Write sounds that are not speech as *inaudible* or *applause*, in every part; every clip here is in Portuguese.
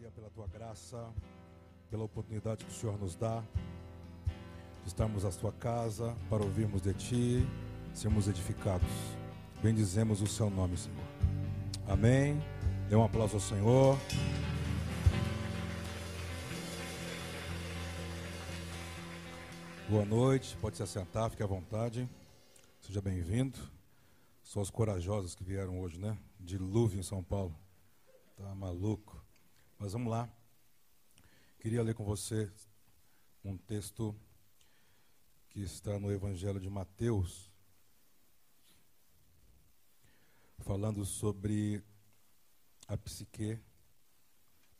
Maria, pela tua graça, pela oportunidade que o Senhor nos dá de estarmos à tua casa para ouvirmos de ti, sermos edificados. Bendizemos o seu nome, Senhor. Amém. Dê um aplauso ao Senhor. Boa noite, pode se assentar, fique à vontade. Seja bem-vindo. Só os corajosos que vieram hoje, né? Dilúvio em São Paulo. Tá maluco. Mas vamos lá. Queria ler com você um texto que está no Evangelho de Mateus, falando sobre a psique.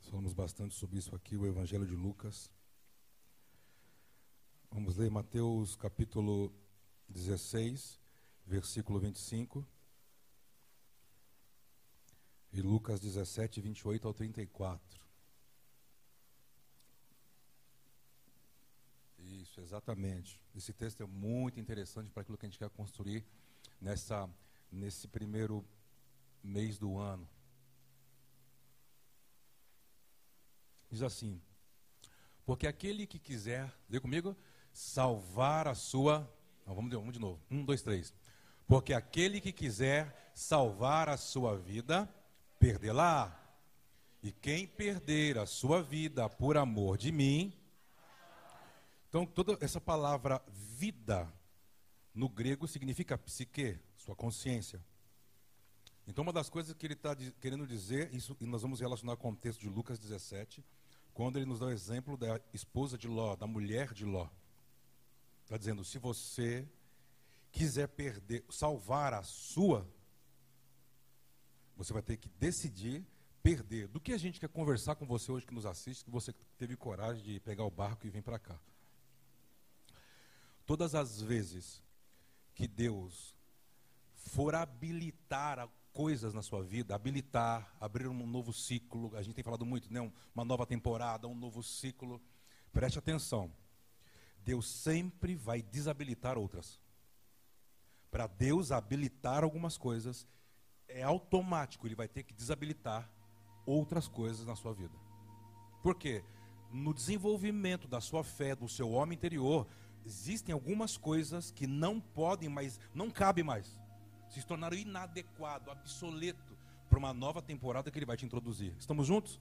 Falamos bastante sobre isso aqui, o Evangelho de Lucas. Vamos ler Mateus capítulo 16, versículo 25. E Lucas 17, 28 ao 34. Isso, exatamente. Esse texto é muito interessante para aquilo que a gente quer construir nessa, nesse primeiro mês do ano. Diz assim: Porque aquele que quiser, lê comigo, salvar a sua. Não, vamos, vamos de novo. Um, dois, três. Porque aquele que quiser salvar a sua vida, perdê-la. E quem perder a sua vida por amor de mim. Então, toda essa palavra vida no grego significa psique, sua consciência. Então, uma das coisas que ele está querendo dizer, isso, e nós vamos relacionar com o texto de Lucas 17, quando ele nos dá o exemplo da esposa de Ló, da mulher de Ló. Está dizendo: se você quiser perder, salvar a sua, você vai ter que decidir perder. Do que a gente quer conversar com você hoje que nos assiste, que você teve coragem de pegar o barco e vir para cá. Todas as vezes que Deus for habilitar coisas na sua vida, habilitar, abrir um novo ciclo, a gente tem falado muito, né? uma nova temporada, um novo ciclo. Preste atenção. Deus sempre vai desabilitar outras. Para Deus habilitar algumas coisas, é automático, ele vai ter que desabilitar outras coisas na sua vida. Por quê? No desenvolvimento da sua fé, do seu homem interior, existem algumas coisas que não podem mais, não cabe mais. Se tornaram inadequado, obsoleto para uma nova temporada que ele vai te introduzir. Estamos juntos?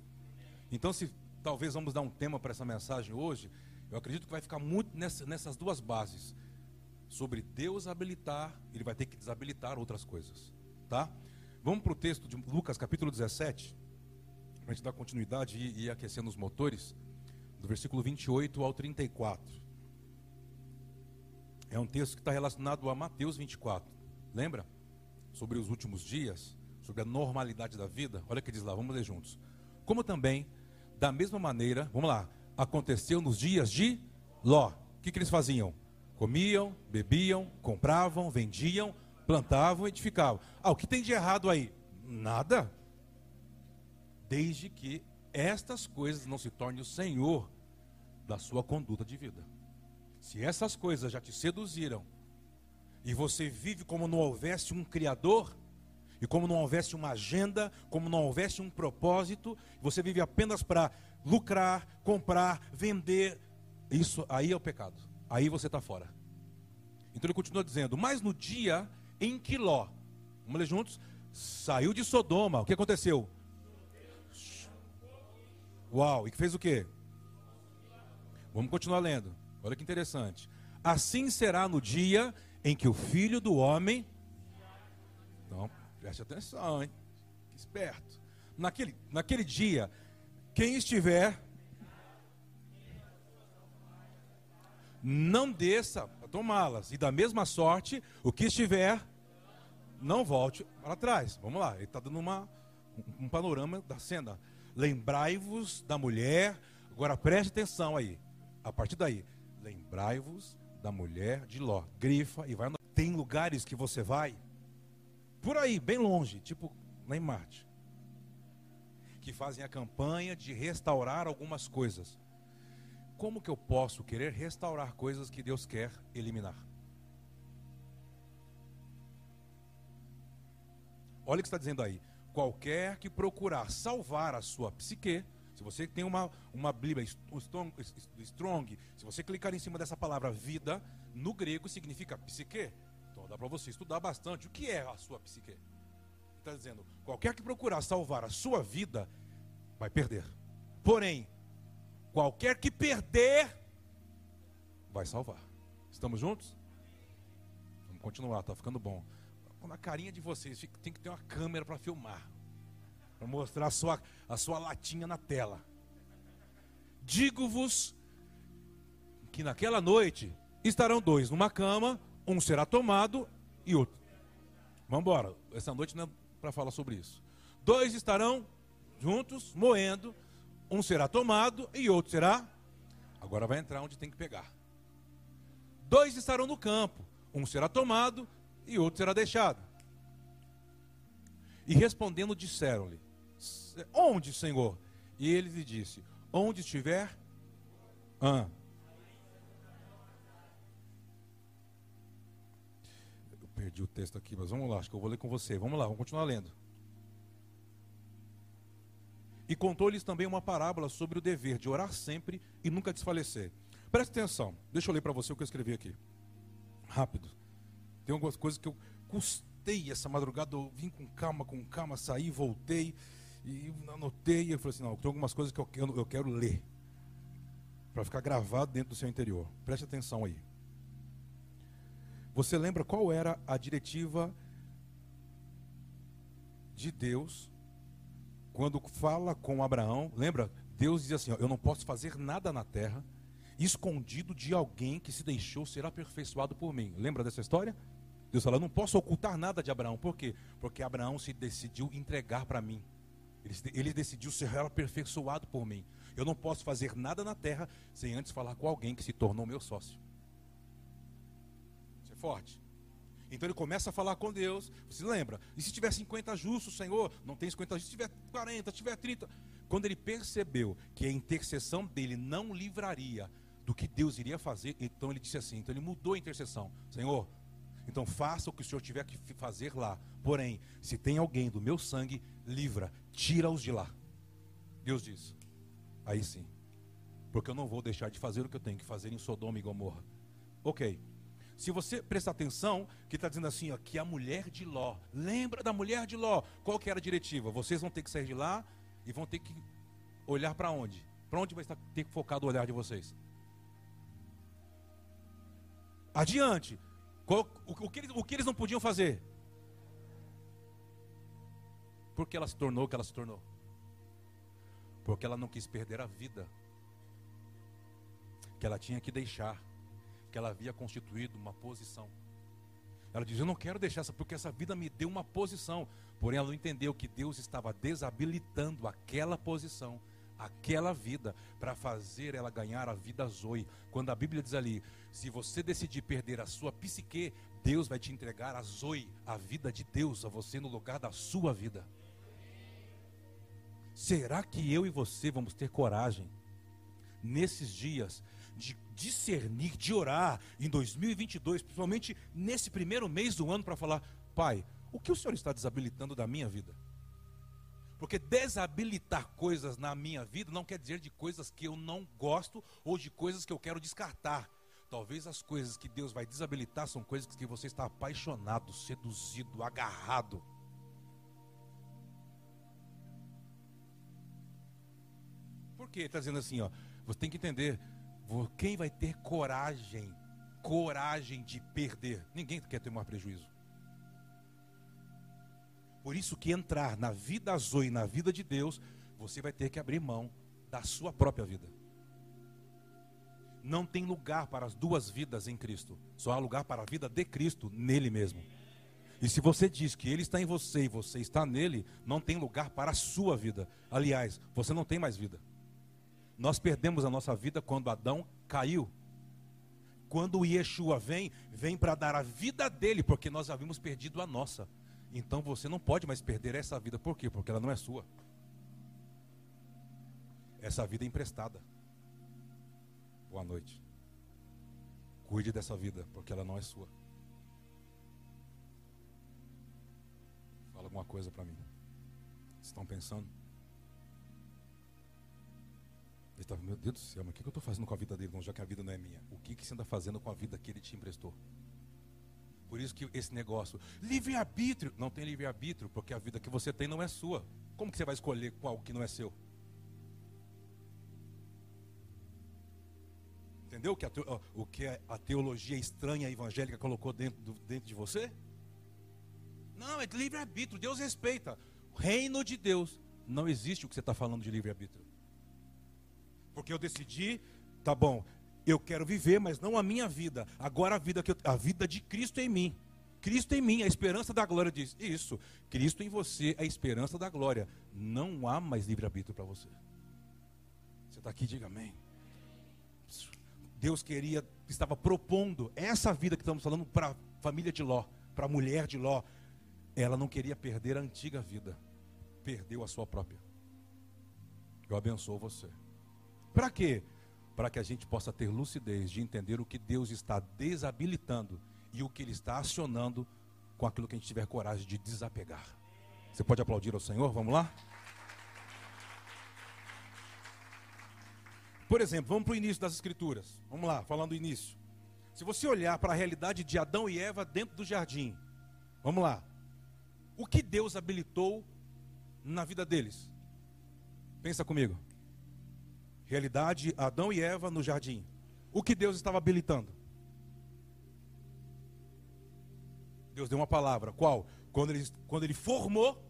Então, se talvez vamos dar um tema para essa mensagem hoje, eu acredito que vai ficar muito nessa, nessas duas bases. Sobre Deus habilitar, ele vai ter que desabilitar outras coisas. Tá? Vamos para o texto de Lucas capítulo 17, para a gente dar continuidade e ir aquecendo os motores, do versículo 28 ao 34. É um texto que está relacionado a Mateus 24. Lembra? Sobre os últimos dias, sobre a normalidade da vida. Olha o que diz lá, vamos ler juntos. Como também, da mesma maneira, vamos lá, aconteceu nos dias de Ló. O que, que eles faziam? Comiam, bebiam, compravam, vendiam, plantavam, edificavam. Ah, o que tem de errado aí? Nada. Desde que estas coisas não se tornem o Senhor da sua conduta de vida. Se essas coisas já te seduziram e você vive como não houvesse um Criador, e como não houvesse uma agenda, como não houvesse um propósito, você vive apenas para lucrar, comprar, vender, isso aí é o pecado. Aí você está fora. Então ele continua dizendo: Mas no dia em que Ló, vamos ler juntos, saiu de Sodoma, o que aconteceu? Uau, e que fez o quê? Vamos continuar lendo. Olha que interessante. Assim será no dia em que o filho do homem. Então, preste atenção, hein? Que esperto. Naquele, naquele dia, quem estiver. Não desça tomá-las. E da mesma sorte, o que estiver, não volte para trás. Vamos lá, ele está dando uma, um, panorama da cena. Lembrai-vos da mulher. Agora preste atenção aí. A partir daí, lembrai-vos da mulher de Ló. Grifa e vai. Tem lugares que você vai por aí, bem longe, tipo em Marte, que fazem a campanha de restaurar algumas coisas. Como que eu posso querer restaurar coisas que Deus quer eliminar? Olha o que está dizendo aí. Qualquer que procurar salvar a sua psique, Se você tem uma, uma Bíblia strong, strong, se você clicar em cima dessa palavra vida, no grego significa psique. Então dá para você estudar bastante. O que é a sua psique? Está dizendo, qualquer que procurar salvar a sua vida, vai perder. Porém, qualquer que perder, vai salvar. Estamos juntos? Vamos continuar, está ficando bom. Na carinha de vocês, tem que ter uma câmera para filmar. Para mostrar a sua, a sua latinha na tela. Digo-vos que naquela noite estarão dois numa cama, um será tomado e outro. Vamos embora. Essa noite não é para falar sobre isso. Dois estarão juntos, moendo, um será tomado e outro será. Agora vai entrar onde tem que pegar. Dois estarão no campo, um será tomado e outro será deixado. E respondendo, disseram-lhe: Onde, Senhor? E ele lhe disse: Onde estiver. Ah. Eu perdi o texto aqui, mas vamos lá, acho que eu vou ler com você. Vamos lá, vamos continuar lendo. E contou-lhes também uma parábola sobre o dever de orar sempre e nunca desfalecer. Preste atenção, deixa eu ler para você o que eu escrevi aqui. Rápido. Tem algumas coisas que eu custei essa madrugada, eu vim com calma, com calma, saí, voltei e anotei. E eu falei assim: não, tem algumas coisas que eu quero, eu quero ler para ficar gravado dentro do seu interior. Preste atenção aí. Você lembra qual era a diretiva de Deus quando fala com Abraão? Lembra? Deus diz assim: ó, Eu não posso fazer nada na terra escondido de alguém que se deixou ser aperfeiçoado por mim. Lembra dessa história? Deus fala: Eu não posso ocultar nada de Abraão. Por quê? Porque Abraão se decidiu entregar para mim. Ele, ele decidiu ser aperfeiçoado por mim. Eu não posso fazer nada na terra sem antes falar com alguém que se tornou meu sócio. Isso é forte. Então ele começa a falar com Deus. Você lembra? E se tiver 50 justos, Senhor? Não tem 50 justos. Se tiver 40, se tiver 30. Quando ele percebeu que a intercessão dele não livraria do que Deus iria fazer, então ele disse assim: então ele mudou a intercessão. Senhor, então faça o que o Senhor tiver que fazer lá. Porém, se tem alguém do meu sangue, livra, tira-os de lá. Deus diz: aí sim, porque eu não vou deixar de fazer o que eu tenho que fazer em Sodoma e Gomorra. Ok. Se você prestar atenção, que está dizendo assim, ó, que a mulher de Ló, lembra da mulher de Ló? Qual que era a diretiva? Vocês vão ter que sair de lá e vão ter que olhar para onde? Para onde vai ter que focar o olhar de vocês? Adiante. Qual, o, o, que eles, o que eles não podiam fazer? Por que ela se tornou o que ela se tornou? Porque ela não quis perder a vida que ela tinha que deixar, que ela havia constituído uma posição. Ela diz: Eu não quero deixar essa, porque essa vida me deu uma posição. Porém, ela não entendeu que Deus estava desabilitando aquela posição aquela vida para fazer ela ganhar a vida Zoe. Quando a Bíblia diz ali, se você decidir perder a sua psique, Deus vai te entregar a Zoe, a vida de Deus, a você no lugar da sua vida. Será que eu e você vamos ter coragem nesses dias de discernir, de orar em 2022, principalmente nesse primeiro mês do ano para falar, Pai, o que o Senhor está desabilitando da minha vida? Porque desabilitar coisas na minha vida não quer dizer de coisas que eu não gosto ou de coisas que eu quero descartar. Talvez as coisas que Deus vai desabilitar são coisas que você está apaixonado, seduzido, agarrado. Por quê? Está dizendo assim, ó, você tem que entender, quem vai ter coragem, coragem de perder? Ninguém quer ter mais prejuízo. Por isso que entrar na vida Zoe, na vida de Deus, você vai ter que abrir mão da sua própria vida. Não tem lugar para as duas vidas em Cristo. Só há lugar para a vida de Cristo nele mesmo. E se você diz que ele está em você e você está nele, não tem lugar para a sua vida. Aliás, você não tem mais vida. Nós perdemos a nossa vida quando Adão caiu. Quando o Yeshua vem, vem para dar a vida dele, porque nós havíamos perdido a nossa. Então você não pode mais perder essa vida. Por quê? Porque ela não é sua. Essa vida é emprestada. Boa noite. Cuide dessa vida, porque ela não é sua. Fala alguma coisa para mim. Estão pensando? Está, meu Deus do céu, mas o que eu estou fazendo com a vida dele, já que a vida não é minha? O que, que você anda fazendo com a vida que ele te emprestou? Por isso que esse negócio, livre-arbítrio, não tem livre-arbítrio, porque a vida que você tem não é sua. Como que você vai escolher qual que não é seu? Entendeu que o que a teologia estranha evangélica colocou dentro, do, dentro de você? Não, é livre-arbítrio, Deus respeita. Reino de Deus, não existe o que você está falando de livre-arbítrio. Porque eu decidi, tá bom, eu quero viver, mas não a minha vida. Agora a vida que eu, a vida de Cristo em mim. Cristo em mim, a esperança da glória diz isso. Cristo em você, a esperança da glória. Não há mais livre-arbítrio para você. Você está aqui, diga amém. Deus queria, estava propondo essa vida que estamos falando para a família de Ló, para a mulher de Ló. Ela não queria perder a antiga vida, perdeu a sua própria. Eu abençoo você. Para quê? Para que a gente possa ter lucidez de entender o que Deus está desabilitando e o que Ele está acionando com aquilo que a gente tiver coragem de desapegar. Você pode aplaudir ao Senhor? Vamos lá? Por exemplo, vamos para o início das Escrituras. Vamos lá, falando do início. Se você olhar para a realidade de Adão e Eva dentro do jardim, vamos lá. O que Deus habilitou na vida deles? Pensa comigo. Realidade, Adão e Eva no jardim. O que Deus estava habilitando? Deus deu uma palavra. Qual? Quando ele, quando ele formou,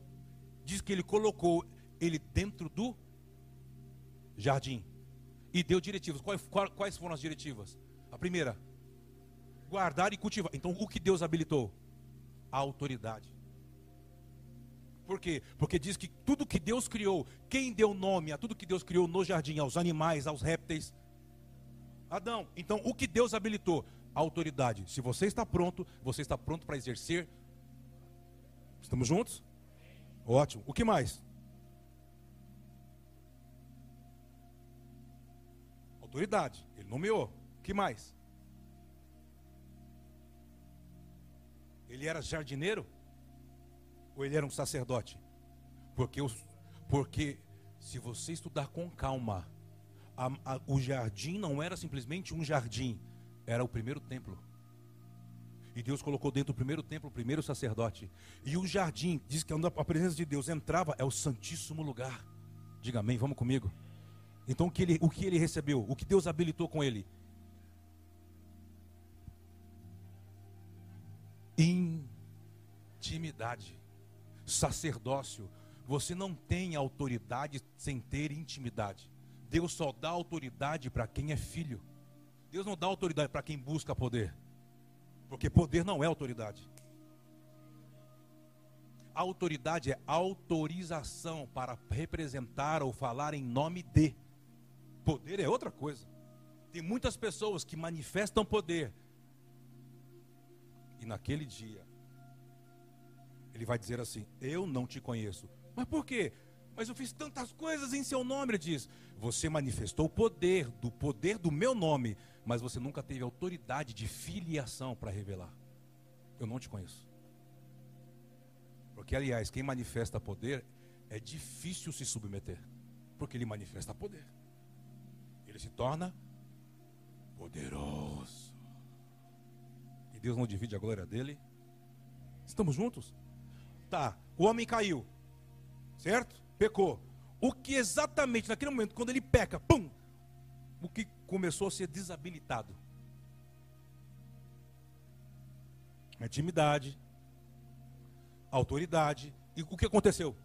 diz que ele colocou ele dentro do jardim. E deu diretivas. Quais, quais foram as diretivas? A primeira, guardar e cultivar. Então, o que Deus habilitou? A autoridade. Por quê? Porque diz que tudo que Deus criou, quem deu nome a tudo que Deus criou no jardim, aos animais, aos répteis? Adão. Então, o que Deus habilitou? A autoridade. Se você está pronto, você está pronto para exercer. Estamos juntos? Ótimo. O que mais? Autoridade. Ele nomeou. O que mais? Ele era jardineiro? Ou ele era um sacerdote? Porque, os, porque se você estudar com calma, a, a, o jardim não era simplesmente um jardim, era o primeiro templo. E Deus colocou dentro do primeiro templo o primeiro sacerdote. E o jardim, diz que a presença de Deus entrava, é o santíssimo lugar. Diga amém, vamos comigo. Então o que ele, o que ele recebeu? O que Deus habilitou com ele? Intimidade sacerdócio. Você não tem autoridade sem ter intimidade. Deus só dá autoridade para quem é filho. Deus não dá autoridade para quem busca poder. Porque poder não é autoridade. A autoridade é autorização para representar ou falar em nome de. Poder é outra coisa. Tem muitas pessoas que manifestam poder. E naquele dia ele vai dizer assim: Eu não te conheço. Mas por quê? Mas eu fiz tantas coisas em seu nome, ele diz. Você manifestou o poder, do poder do meu nome, mas você nunca teve autoridade de filiação para revelar. Eu não te conheço. Porque, aliás, quem manifesta poder é difícil se submeter. Porque ele manifesta poder. Ele se torna poderoso. E Deus não divide a glória dele. Estamos juntos? Tá, o homem caiu, certo? Pecou. O que exatamente naquele momento, quando ele peca, pum, o que começou a ser desabilitado? Intimidade, autoridade. E o que aconteceu?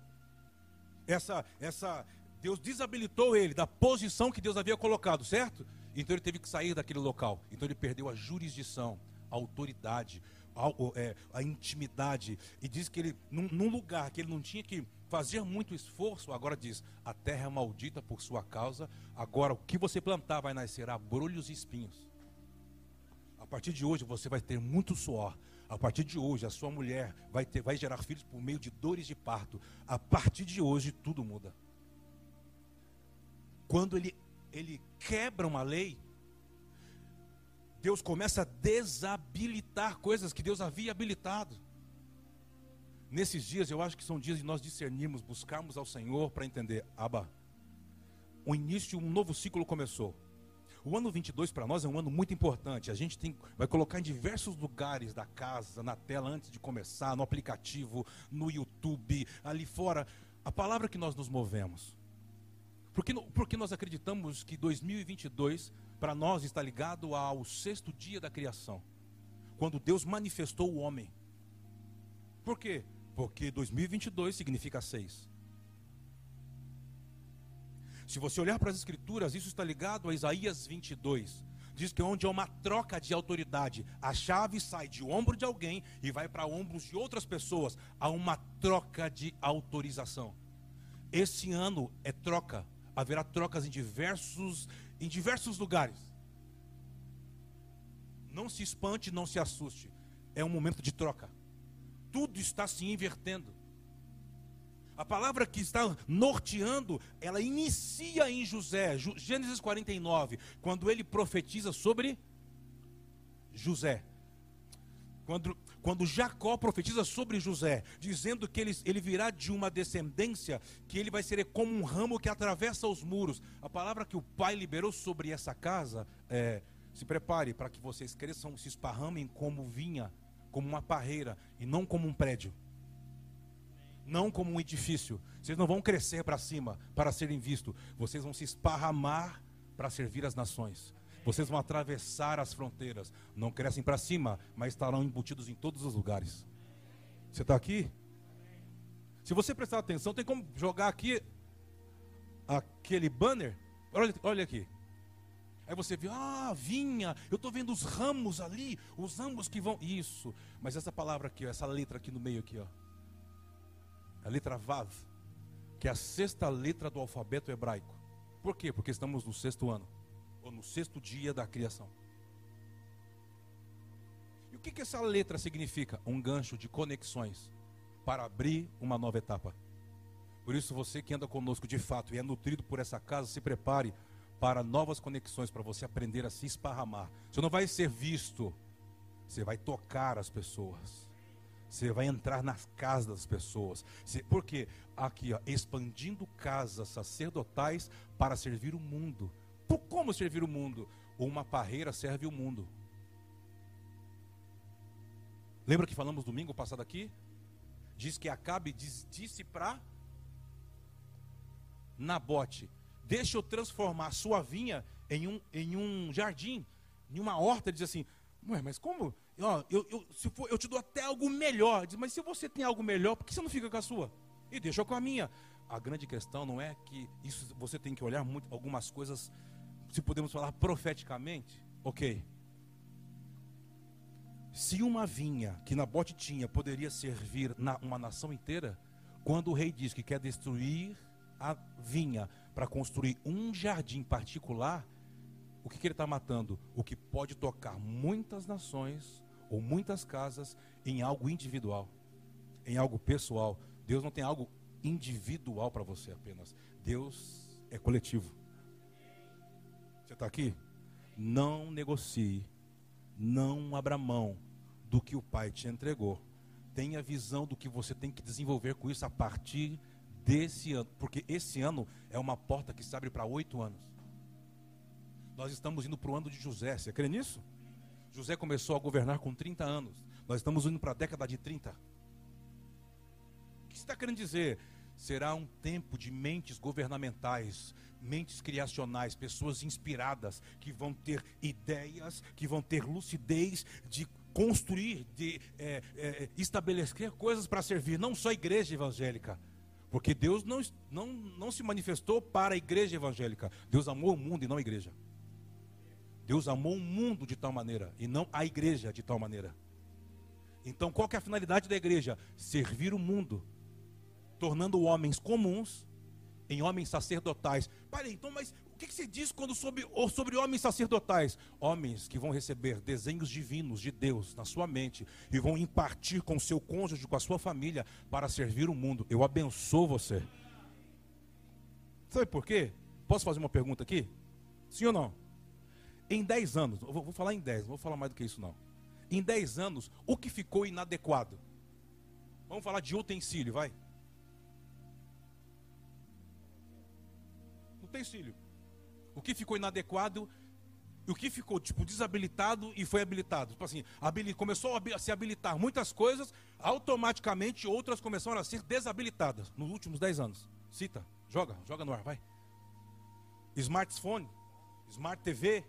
Essa, essa, Deus desabilitou ele da posição que Deus havia colocado, certo? Então ele teve que sair daquele local. Então ele perdeu a jurisdição, a autoridade, a, é, a intimidade. E diz que ele, num, num, lugar que ele não tinha que fazer muito esforço, agora diz: a terra é maldita por sua causa. Agora o que você plantar vai nascer abrolhos e espinhos. A partir de hoje você vai ter muito suor. A partir de hoje a sua mulher vai, ter, vai gerar filhos por meio de dores de parto. A partir de hoje tudo muda. Quando ele, ele quebra uma lei, Deus começa a desabilitar coisas que Deus havia habilitado. Nesses dias, eu acho que são dias de nós discernirmos, buscarmos ao Senhor para entender, Abba, o início, um novo ciclo começou. O ano 22 para nós é um ano muito importante. A gente tem, vai colocar em diversos lugares da casa, na tela antes de começar, no aplicativo, no YouTube, ali fora, a palavra que nós nos movemos. Porque, porque nós acreditamos que 2022 para nós está ligado ao sexto dia da criação, quando Deus manifestou o homem. Por quê? Porque 2022 significa seis. Se você olhar para as escrituras, isso está ligado a Isaías 22. Diz que é onde há uma troca de autoridade, a chave sai de ombro de alguém e vai para ombros de outras pessoas. Há uma troca de autorização. Esse ano é troca. Haverá trocas em diversos, em diversos lugares. Não se espante, não se assuste. É um momento de troca. Tudo está se invertendo. A palavra que está norteando, ela inicia em José, Gênesis 49, quando ele profetiza sobre José. Quando, quando Jacó profetiza sobre José, dizendo que ele, ele virá de uma descendência, que ele vai ser como um ramo que atravessa os muros. A palavra que o pai liberou sobre essa casa é: se prepare para que vocês cresçam, se esparramem como vinha, como uma parreira, e não como um prédio não como um edifício. Vocês não vão crescer para cima para serem vistos. Vocês vão se esparramar para servir as nações. Vocês vão atravessar as fronteiras. Não crescem para cima, mas estarão embutidos em todos os lugares. Você está aqui? Se você prestar atenção, tem como jogar aqui aquele banner. Olha, olha aqui. Aí você vê, ah, vinha, eu estou vendo os ramos ali, os ramos que vão. Isso. Mas essa palavra aqui, ó, essa letra aqui no meio aqui, ó a letra Vav, que é a sexta letra do alfabeto hebraico. Por quê? Porque estamos no sexto ano, ou no sexto dia da criação. E o que, que essa letra significa? Um gancho de conexões para abrir uma nova etapa. Por isso, você que anda conosco de fato e é nutrido por essa casa, se prepare para novas conexões, para você aprender a se esparramar. Você não vai ser visto, você vai tocar as pessoas. Você vai entrar nas casas das pessoas. Você, porque aqui, ó, expandindo casas sacerdotais para servir o mundo. Por como servir o mundo? Uma parreira serve o mundo. Lembra que falamos domingo passado aqui? Diz que Acabe diz, disse para Nabote: Deixa eu transformar a sua vinha em um, em um jardim, em uma horta. Diz assim: Ué, mas como? Eu, eu, se for, eu te dou até algo melhor. Diz, mas se você tem algo melhor, por que você não fica com a sua? E deixa com a minha. A grande questão não é que isso você tem que olhar muito algumas coisas, se podemos falar profeticamente, ok. Se uma vinha que Nabote tinha poderia servir na, uma nação inteira, quando o rei diz que quer destruir a vinha para construir um jardim particular, o que, que ele está matando? O que pode tocar muitas nações ou muitas casas em algo individual, em algo pessoal. Deus não tem algo individual para você apenas. Deus é coletivo. Você está aqui? Não negocie, não abra mão do que o Pai te entregou. Tenha visão do que você tem que desenvolver com isso a partir desse ano, porque esse ano é uma porta que se abre para oito anos. Nós estamos indo para o ano de José, você crê nisso? José começou a governar com 30 anos. Nós estamos indo para a década de 30. O que está querendo dizer? Será um tempo de mentes governamentais, mentes criacionais, pessoas inspiradas, que vão ter ideias, que vão ter lucidez de construir, de é, é, estabelecer coisas para servir, não só a igreja evangélica. Porque Deus não, não, não se manifestou para a igreja evangélica. Deus amou o mundo e não a igreja. Deus amou o mundo de tal maneira e não a igreja de tal maneira. Então, qual é a finalidade da igreja? Servir o mundo, tornando homens comuns em homens sacerdotais. Pai, então, mas o que, que se diz quando sobre, sobre homens sacerdotais? Homens que vão receber desenhos divinos de Deus na sua mente e vão impartir com seu cônjuge, com a sua família, para servir o mundo. Eu abençoo você. Sabe por quê? Posso fazer uma pergunta aqui? Sim ou não? Em 10 anos, vou falar em 10, não vou falar mais do que isso não. Em 10 anos, o que ficou inadequado? Vamos falar de utensílio, vai. Utensílio. O que ficou inadequado, o que ficou tipo desabilitado e foi habilitado. Tipo assim, começou a se habilitar muitas coisas, automaticamente outras começaram a ser desabilitadas nos últimos 10 anos. Cita, joga, joga no ar, vai. Smartphone, Smart TV,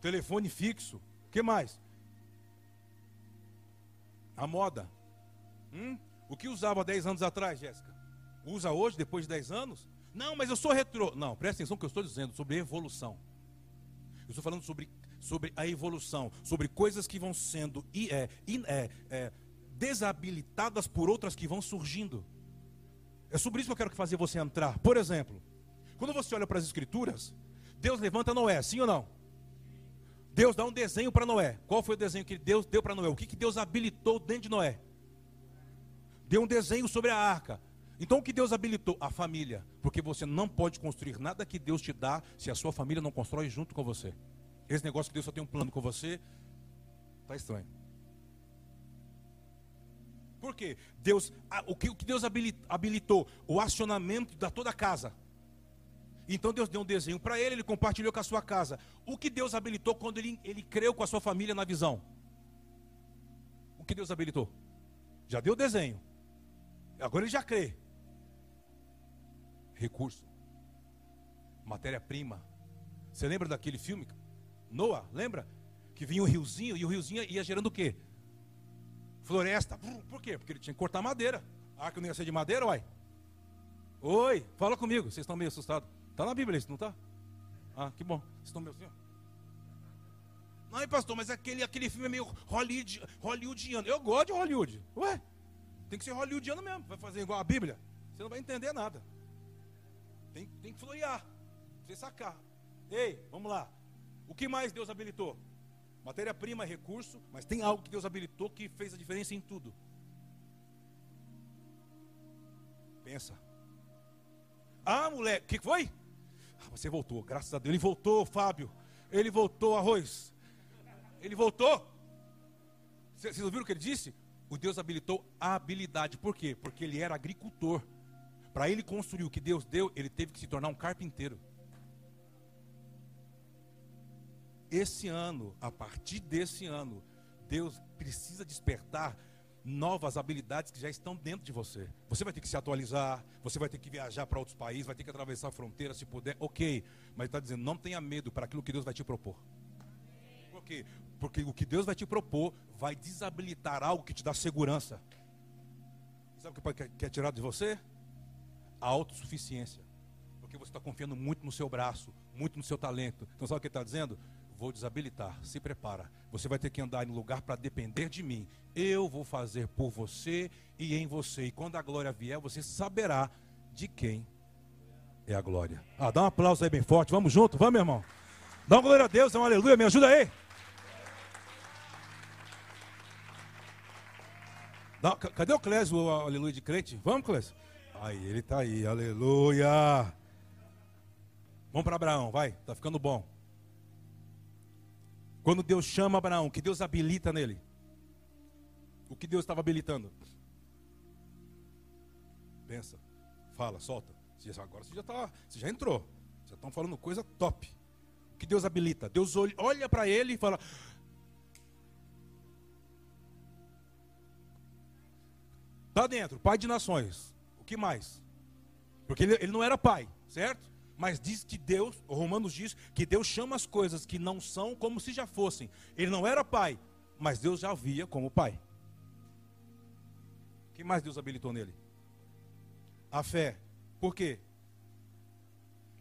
telefone fixo, o que mais? A moda. Hum? O que usava 10 anos atrás, Jéssica? Usa hoje, depois de 10 anos? Não, mas eu sou retrô. Não, presta atenção no que eu estou dizendo sobre evolução. Eu estou falando sobre, sobre a evolução, sobre coisas que vão sendo é, é, é, desabilitadas por outras que vão surgindo. É sobre isso que eu quero fazer você entrar. Por exemplo, quando você olha para as escrituras, Deus levanta Noé, sim ou não? Deus dá um desenho para Noé. Qual foi o desenho que Deus deu para Noé? O que, que Deus habilitou dentro de Noé? Deu um desenho sobre a arca. Então o que Deus habilitou? A família. Porque você não pode construir nada que Deus te dá se a sua família não constrói junto com você. Esse negócio que Deus só tem um plano com você, está estranho. Por quê? Deus, o que, Deus habilitou? O acionamento da toda a casa. Então Deus deu um desenho para ele, ele compartilhou com a sua casa. O que Deus habilitou quando ele, ele creu com a sua família na visão? O que Deus habilitou? Já deu o desenho. Agora ele já crê recurso, matéria-prima. Você lembra daquele filme? Noah, lembra? Que vinha um riozinho e o riozinho ia gerando o quê? Floresta. Por quê? Porque ele tinha que cortar madeira. Ah, que não ia ser de madeira, uai? Oi, fala comigo. Vocês estão meio assustados. Está na Bíblia isso, não está? Ah, que bom. Vocês estão meio assim, ó. Não, pastor, mas aquele, aquele filme é meio Hollywood, hollywoodiano. Eu gosto de Hollywood. Ué, tem que ser hollywoodiano mesmo. Vai fazer igual a Bíblia. Você não vai entender nada. Tem, tem que florear. Você sacar. Ei, vamos lá. O que mais Deus habilitou? Matéria-prima, recurso, mas tem algo que Deus habilitou que fez a diferença em tudo. Pensa. Ah, moleque, o que foi? Ah, você voltou, graças a Deus. Ele voltou, Fábio. Ele voltou, arroz. Ele voltou. Vocês ouviram o que ele disse? O Deus habilitou a habilidade. Por quê? Porque ele era agricultor. Para ele construir o que Deus deu, ele teve que se tornar um carpinteiro. Esse ano, a partir desse ano, Deus precisa despertar novas habilidades que já estão dentro de você. Você vai ter que se atualizar, você vai ter que viajar para outros países, vai ter que atravessar a fronteira se puder, ok. Mas está dizendo, não tenha medo para aquilo que Deus vai te propor. Por quê? Porque o que Deus vai te propor vai desabilitar algo que te dá segurança. Sabe o que quer tirar de você? A autossuficiência. Porque você está confiando muito no seu braço, muito no seu talento. Então sabe o que ele está dizendo? Vou desabilitar, se prepara. Você vai ter que andar em lugar para depender de mim. Eu vou fazer por você e em você. E quando a glória vier, você saberá de quem é a glória. Ah, dá um aplauso aí bem forte. Vamos junto, vamos, meu irmão. Dá uma glória a Deus, dá um aleluia, me ajuda aí. Dá, cadê o Clésio, o aleluia de crente? Vamos, Clésio? Aí, ele está aí, aleluia. Vamos para Abraão, vai, está ficando bom. Quando Deus chama Abraão, que Deus habilita nele. O que Deus estava habilitando? Pensa, fala, solta. Agora você já tá, você já entrou. Já estão falando coisa top. O que Deus habilita? Deus olha para ele e fala: Tá dentro, pai de nações que mais? Porque ele, ele não era pai, certo? Mas diz que Deus, o Romanos diz que Deus chama as coisas que não são como se já fossem. Ele não era pai, mas Deus já via como pai. O que mais Deus habilitou nele? A fé. Por quê?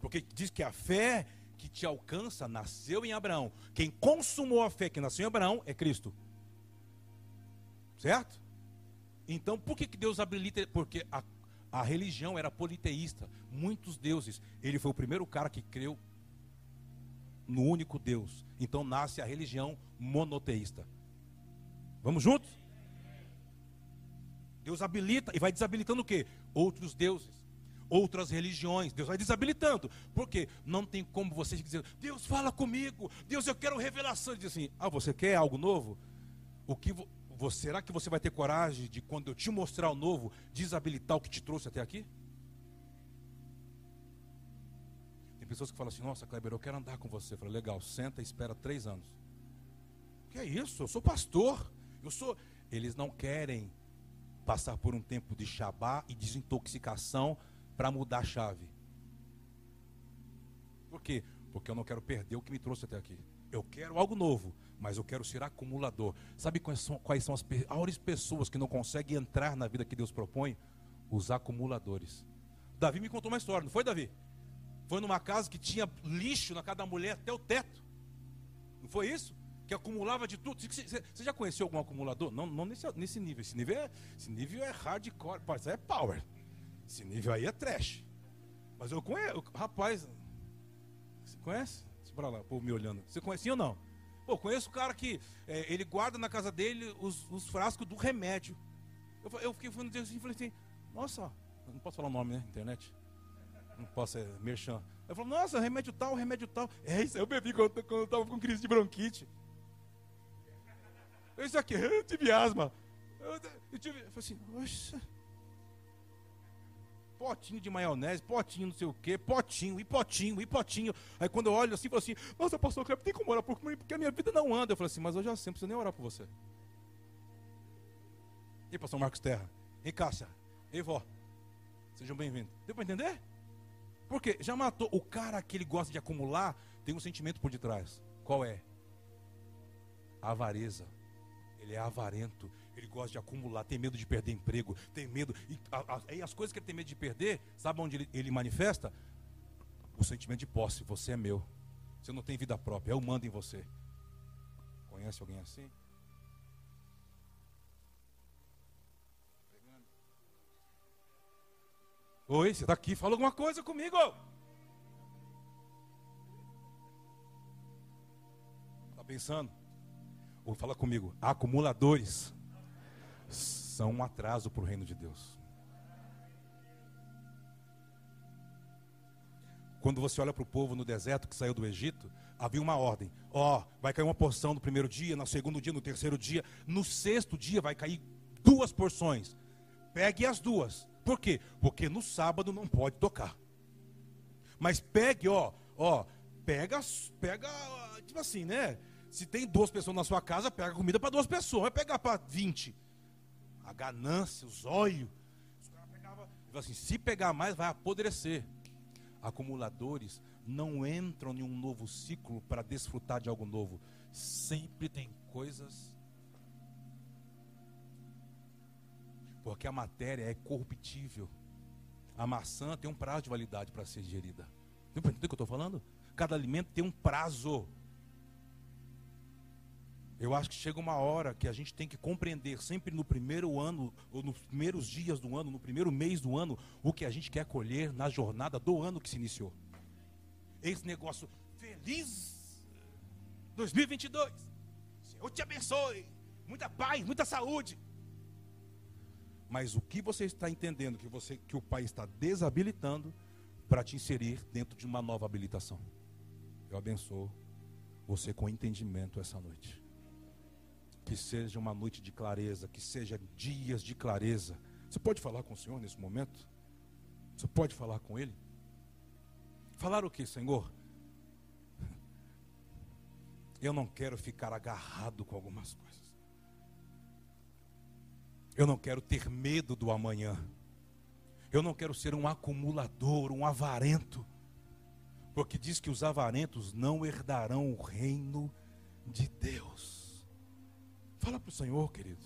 Porque diz que a fé que te alcança nasceu em Abraão. Quem consumou a fé que nasceu em Abraão é Cristo. Certo? Então, por que, que Deus habilita? Porque a a religião era politeísta, muitos deuses. Ele foi o primeiro cara que creu no único Deus. Então nasce a religião monoteísta. Vamos juntos? Deus habilita e vai desabilitando o quê? Outros deuses, outras religiões. Deus vai desabilitando. Porque não tem como você dizer, Deus fala comigo, Deus eu quero revelação. Ele diz assim, ah, você quer algo novo? O que será que você vai ter coragem de, quando eu te mostrar o novo, desabilitar o que te trouxe até aqui? pessoas que falam assim: Nossa, Kleber, eu quero andar com você. Eu falei: Legal, senta e espera três anos. Que é isso? Eu sou pastor. Eu sou. Eles não querem passar por um tempo de Shabá e desintoxicação para mudar a chave. Por quê? Porque eu não quero perder o que me trouxe até aqui. Eu quero algo novo, mas eu quero ser acumulador. Sabe quais são, quais são as piores pessoas que não conseguem entrar na vida que Deus propõe? Os acumuladores. Davi me contou uma história, não foi, Davi? Foi numa casa que tinha lixo na casa da mulher até o teto. Não foi isso? Que acumulava de tudo. Você já conheceu algum acumulador? Não, não nesse, nesse nível. Esse nível é, esse nível é hardcore. Isso é power. Esse nível aí é trash. Mas eu conheço. Rapaz, você conhece? Deixa pra lá, pô, me olhando. Você conhece ou não? Pô, conheço o cara que é, ele guarda na casa dele os, os frascos do remédio. Eu, eu fiquei falando assim, falei assim, nossa, não posso falar o nome, né? Internet. Não posso, é merchan. Eu falo, nossa, remédio tal, remédio tal. É isso, eu bebi quando, quando eu estava com crise de bronquite. Isso aqui, *laughs* eu tive asma. Eu, eu tive, eu falei assim, oxa potinho de maionese, potinho não sei o quê, potinho, e potinho, e potinho. Aí quando eu olho assim, eu falo assim, nossa, pastor Cleber, tem como orar por mim, porque a minha vida não anda. Eu falo assim, mas eu já sempre preciso nem orar por você. E pastor Marcos Terra, e Cássia, e vó, sejam bem-vindos. Deu para entender? Porque já matou o cara que ele gosta de acumular, tem um sentimento por detrás. Qual é? Avareza. Ele é avarento ele gosta de acumular, tem medo de perder emprego, tem medo. E, a, a, e as coisas que ele tem medo de perder, sabe onde ele, ele manifesta? O sentimento de posse. Você é meu. Você não tem vida própria. Eu mando em você. Conhece alguém assim? Oi, você está aqui? Fala alguma coisa comigo. Está pensando? Ou fala comigo. Acumuladores são um atraso para o reino de Deus. Quando você olha para o povo no deserto que saiu do Egito, havia uma ordem: ó, oh, vai cair uma porção no primeiro dia, no segundo dia, no terceiro dia, no sexto dia vai cair duas porções. Pegue as duas. Por quê? Porque no sábado não pode tocar. Mas pegue, ó, ó, pega, pega, tipo assim, né? Se tem duas pessoas na sua casa, pega comida para duas pessoas. Vai pegar para 20 a ganância, os olhos. Os caras pegavam, assim, se pegar mais, vai apodrecer. Acumuladores não entram em um novo ciclo para desfrutar de algo novo. Sempre tem coisas. Porque a matéria é corruptível. A maçã tem um prazo de validade para ser gerida. Entendeu o que eu estou falando? Cada alimento tem um prazo. Eu acho que chega uma hora que a gente tem que compreender sempre no primeiro ano, ou nos primeiros dias do ano, no primeiro mês do ano, o que a gente quer colher na jornada do ano que se iniciou. Esse negócio feliz 2022. Senhor te abençoe. Muita paz, muita saúde. Mas o que você está entendendo que você que o Pai está desabilitando para te inserir dentro de uma nova habilitação? Eu abençoo você com entendimento essa noite. Que seja uma noite de clareza, que seja dias de clareza. Você pode falar com o Senhor nesse momento? Você pode falar com Ele? Falar o que, Senhor? Eu não quero ficar agarrado com algumas coisas. Eu não quero ter medo do amanhã. Eu não quero ser um acumulador, um avarento. Porque diz que os avarentos não herdarão o reino de Deus. Fala para o Senhor, querido.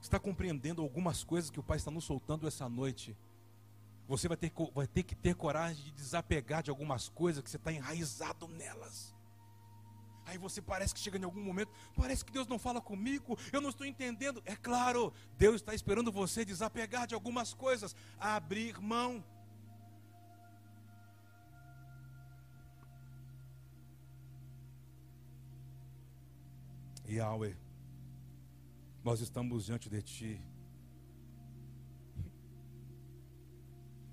Está compreendendo algumas coisas que o Pai está nos soltando essa noite. Você vai ter, vai ter que ter coragem de desapegar de algumas coisas que você está enraizado nelas. Aí você parece que chega em algum momento, parece que Deus não fala comigo, eu não estou entendendo. É claro, Deus está esperando você desapegar de algumas coisas, abrir mão. Yahweh, nós estamos diante de Ti.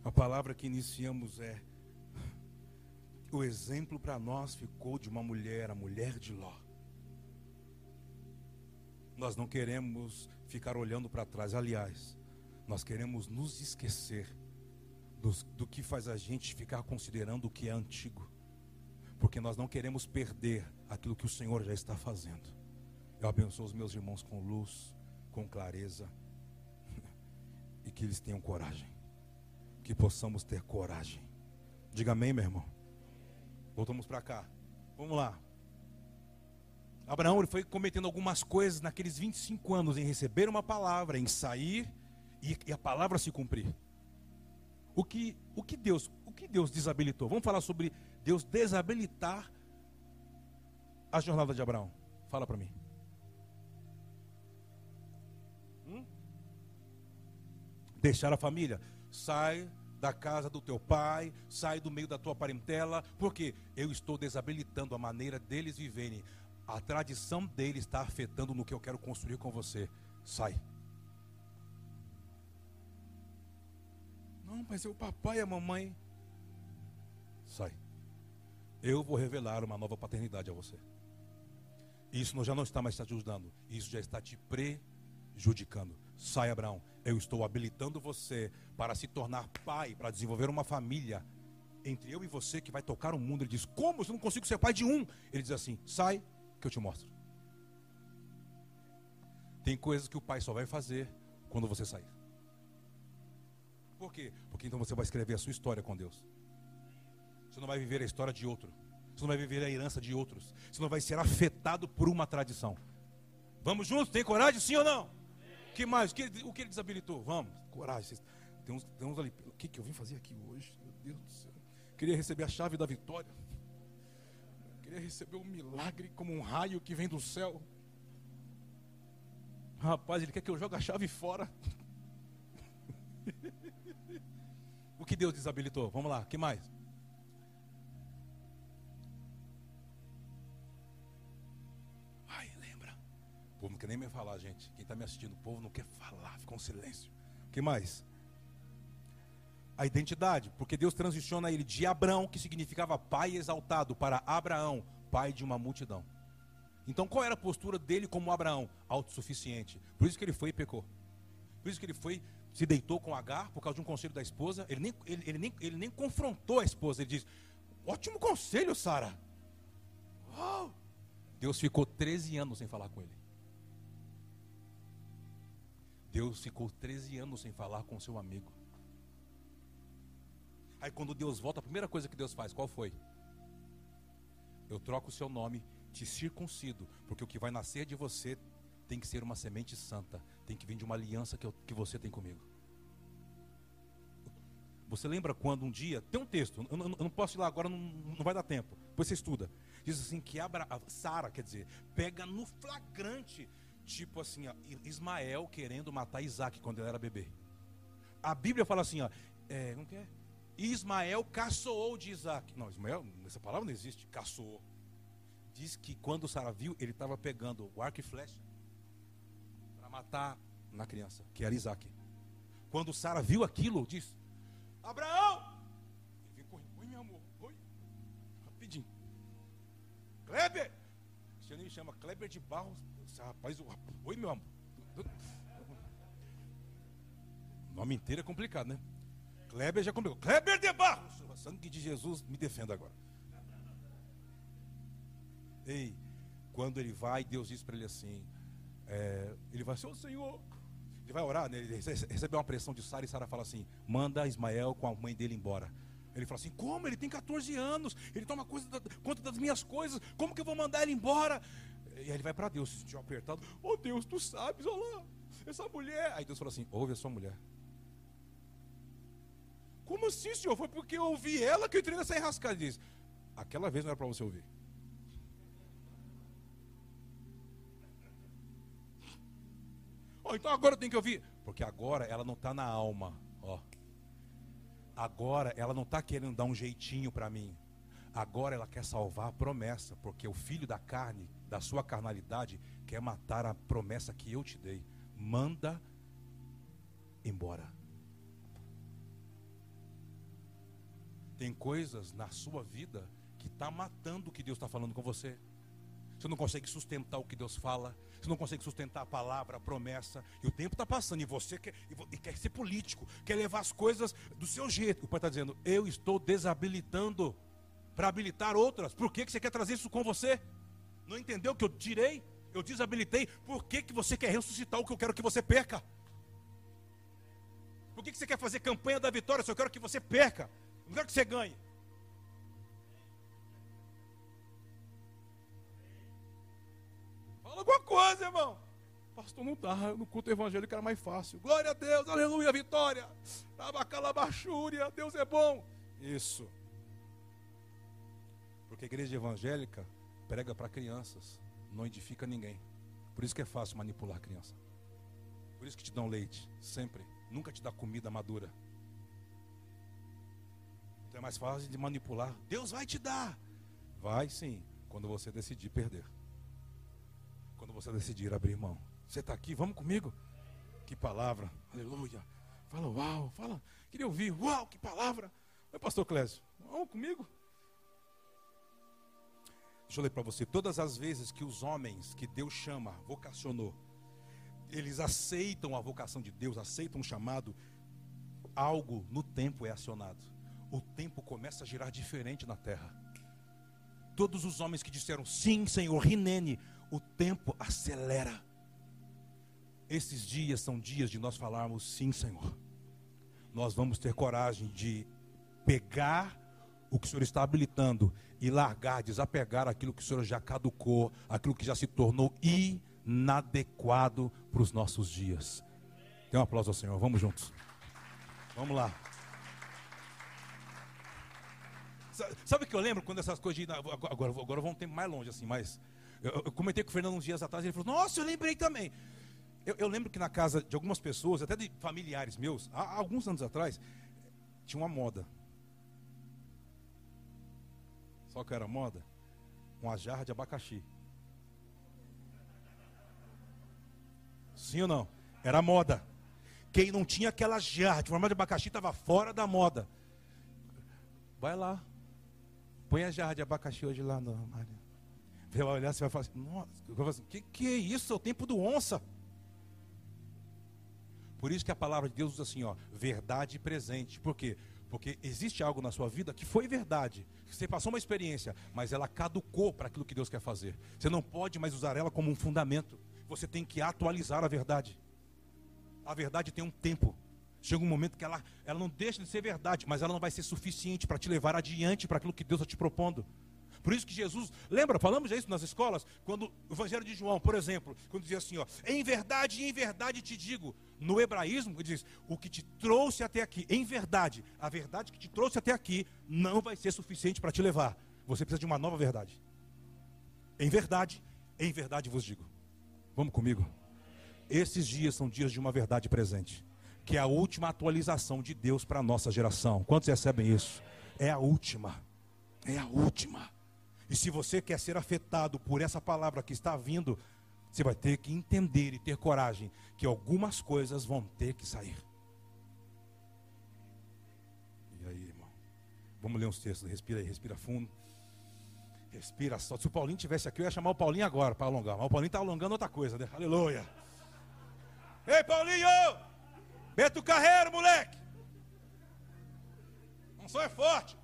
A palavra que iniciamos é: o exemplo para nós ficou de uma mulher, a mulher de Ló. Nós não queremos ficar olhando para trás, aliás, nós queremos nos esquecer do, do que faz a gente ficar considerando o que é antigo. Porque nós não queremos perder aquilo que o Senhor já está fazendo. Eu abençoo os meus irmãos com luz, com clareza, *laughs* e que eles tenham coragem. Que possamos ter coragem. Diga amém, meu irmão. Voltamos para cá. Vamos lá. Abraão foi cometendo algumas coisas naqueles 25 anos em receber uma palavra, em sair e, e a palavra se cumprir. O que, o que Deus, o que Deus desabilitou? Vamos falar sobre Deus desabilitar a jornada de Abraão. Fala para mim. Deixar a família. Sai da casa do teu pai, sai do meio da tua parentela, porque eu estou desabilitando a maneira deles viverem. A tradição dele está afetando no que eu quero construir com você. Sai. Não, mas é o papai e a mamãe. Sai. Eu vou revelar uma nova paternidade a você. Isso já não está mais te ajudando. Isso já está te prejudicando. Sai, Abraão. Eu estou habilitando você para se tornar pai, para desenvolver uma família entre eu e você que vai tocar o mundo. Ele diz: Como? Eu não consigo ser pai de um. Ele diz assim: Sai, que eu te mostro. Tem coisas que o pai só vai fazer quando você sair. Por quê? Porque então você vai escrever a sua história com Deus. Você não vai viver a história de outro. Você não vai viver a herança de outros. Você não vai ser afetado por uma tradição. Vamos juntos? Tem coragem, sim ou não? Que mais? O que, o que ele desabilitou? Vamos, coragem. Tem uns, tem uns ali. O que, que eu vim fazer aqui hoje? Meu Deus do céu. Queria receber a chave da vitória queria receber um milagre como um raio que vem do céu. Rapaz, ele quer que eu jogue a chave fora. *laughs* o que Deus desabilitou? Vamos lá, que mais? O povo não quer nem me falar, gente. Quem está me assistindo, o povo não quer falar, fica um silêncio. O que mais? a identidade, porque Deus transiciona ele de Abraão, que significava pai exaltado, para Abraão, pai de uma multidão. Então qual era a postura dele como Abraão? Autossuficiente. Por isso que ele foi e pecou. Por isso que ele foi, se deitou com Agar por causa de um conselho da esposa. Ele nem, ele, ele nem, ele nem confrontou a esposa. Ele diz: Ótimo conselho, Sara. Deus ficou 13 anos sem falar com ele. Deus ficou 13 anos sem falar com seu amigo. Aí quando Deus volta, a primeira coisa que Deus faz, qual foi? Eu troco o seu nome, te circuncido, porque o que vai nascer de você tem que ser uma semente santa, tem que vir de uma aliança que, eu, que você tem comigo. Você lembra quando um dia, tem um texto, eu, eu, eu não posso ir lá agora, não, não, vai dar tempo, depois você estuda. Diz assim que Abra, Sara, quer dizer, pega no flagrante, tipo assim, ó, Ismael querendo matar Isaac quando ele era bebê. A Bíblia fala assim, ó, é, é? Ismael caçoou de Isaac. Não, Ismael, essa palavra não existe, caçoou. Diz que quando Sara viu, ele estava pegando o arco e flecha para matar na criança, que era Isaac. Quando Sara viu aquilo, diz: Abraão! Ele vem correndo: Oi, meu amor, oi, rapidinho. Kleber! Você nem me chama Kleber de Barros. Rapaz, oi, meu amor. O nome inteiro é complicado, né? Kleber já complicou. Kleber de Barros. O sangue de Jesus me defenda agora. Ei, quando ele vai, Deus diz para ele assim: é, ele vai ser o Senhor. Ele vai orar, né? ele recebe uma pressão de Sara e Sara fala assim: manda Ismael com a mãe dele embora. Ele fala assim: como? Ele tem 14 anos, ele toma da, conta das minhas coisas, como que eu vou mandar ele embora? E aí ele vai para Deus, sentiu apertado: oh Deus, tu sabes, olha lá, essa mulher. Aí Deus fala assim: ouve a sua mulher. Como assim, senhor? Foi porque eu ouvi ela que eu entrei nessa enrascada. Ele diz: Aquela vez não era para você ouvir. Oh, então agora tem que ouvir. Porque agora ela não está na alma. Ó. Agora ela não está querendo dar um jeitinho para mim. Agora ela quer salvar a promessa. Porque o filho da carne, da sua carnalidade, quer matar a promessa que eu te dei. Manda embora. Tem coisas na sua vida que está matando o que Deus está falando com você. você não consegue sustentar o que Deus fala, você não consegue sustentar a palavra, a promessa, e o tempo está passando, e você quer, e quer ser político, quer levar as coisas do seu jeito. O pai está dizendo: Eu estou desabilitando para habilitar outras. Por que, que você quer trazer isso com você? Não entendeu que eu tirei? Eu desabilitei. Por que, que você quer ressuscitar o que eu quero que você perca? Por que, que você quer fazer campanha da vitória se eu quero que você perca? Não quero que você ganhe. Fala alguma coisa, irmão. Pastor, não dá. No culto evangélico era mais fácil. Glória a Deus, aleluia, vitória. Abacalabachúria, Deus é bom. Isso. Porque a igreja evangélica prega para crianças, não edifica ninguém. Por isso que é fácil manipular a criança. Por isso que te dão leite, sempre. Nunca te dá comida madura. Então é mais fácil de manipular. Deus vai te dar. Vai sim, quando você decidir perder. Quando você decidir abrir mão. Você está aqui, vamos comigo? Que palavra, aleluia. Fala uau, fala. Queria ouvir, uau, que palavra. Oi, pastor Clésio, vamos comigo? Deixa eu ler para você. Todas as vezes que os homens que Deus chama, vocacionou, eles aceitam a vocação de Deus, aceitam o chamado, algo no tempo é acionado. O tempo começa a girar diferente na terra. Todos os homens que disseram sim, Senhor, Rinene, o tempo acelera. Esses dias são dias de nós falarmos sim, Senhor. Nós vamos ter coragem de pegar o que o Senhor está habilitando e largar, desapegar aquilo que o Senhor já caducou, aquilo que já se tornou inadequado para os nossos dias. Dê um aplauso ao Senhor, vamos juntos. Vamos lá. Sabe o que eu lembro quando essas coisas de. Agora, agora vamos ter mais longe assim, mas. Eu, eu, comentei com o Fernando uns dias atrás, ele falou: Nossa, eu lembrei também. Eu, eu, lembro que na casa de algumas pessoas, até de familiares meus, há alguns anos atrás, tinha uma moda. Qual que era moda? Uma jarra de abacaxi. Sim ou não? Era moda. Quem não tinha aquela jarra de forma de abacaxi estava fora da moda. Vai lá. Põe a jarra de abacaxi hoje lá no armário. Você vai olhar, você vai falar assim, nossa, assim, que, que é isso? É o tempo do onça. Por isso que a palavra de Deus usa assim, ó, verdade presente. Por quê? Porque existe algo na sua vida que foi verdade. Você passou uma experiência, mas ela caducou para aquilo que Deus quer fazer. Você não pode mais usar ela como um fundamento. Você tem que atualizar a verdade. A verdade tem um tempo. Chega um momento que ela, ela não deixa de ser verdade, mas ela não vai ser suficiente para te levar adiante para aquilo que Deus está te propondo. Por isso que Jesus, lembra, falamos já isso nas escolas, quando o Evangelho de João, por exemplo, quando dizia assim, ó, em verdade, em verdade te digo, no hebraísmo, ele diz, o que te trouxe até aqui, em verdade, a verdade que te trouxe até aqui não vai ser suficiente para te levar. Você precisa de uma nova verdade. Em verdade, em verdade vos digo. Vamos comigo? Esses dias são dias de uma verdade presente, que é a última atualização de Deus para a nossa geração. Quantos recebem isso? É a última. É a última. E se você quer ser afetado por essa palavra que está vindo, você vai ter que entender e ter coragem que algumas coisas vão ter que sair. E aí, irmão? Vamos ler uns textos. Respira aí, respira fundo. Respira só. Se o Paulinho tivesse aqui, eu ia chamar o Paulinho agora para alongar. Mas o Paulinho está alongando outra coisa, né? Aleluia. Ei, Paulinho! Beto Carreiro, moleque! Não só é forte.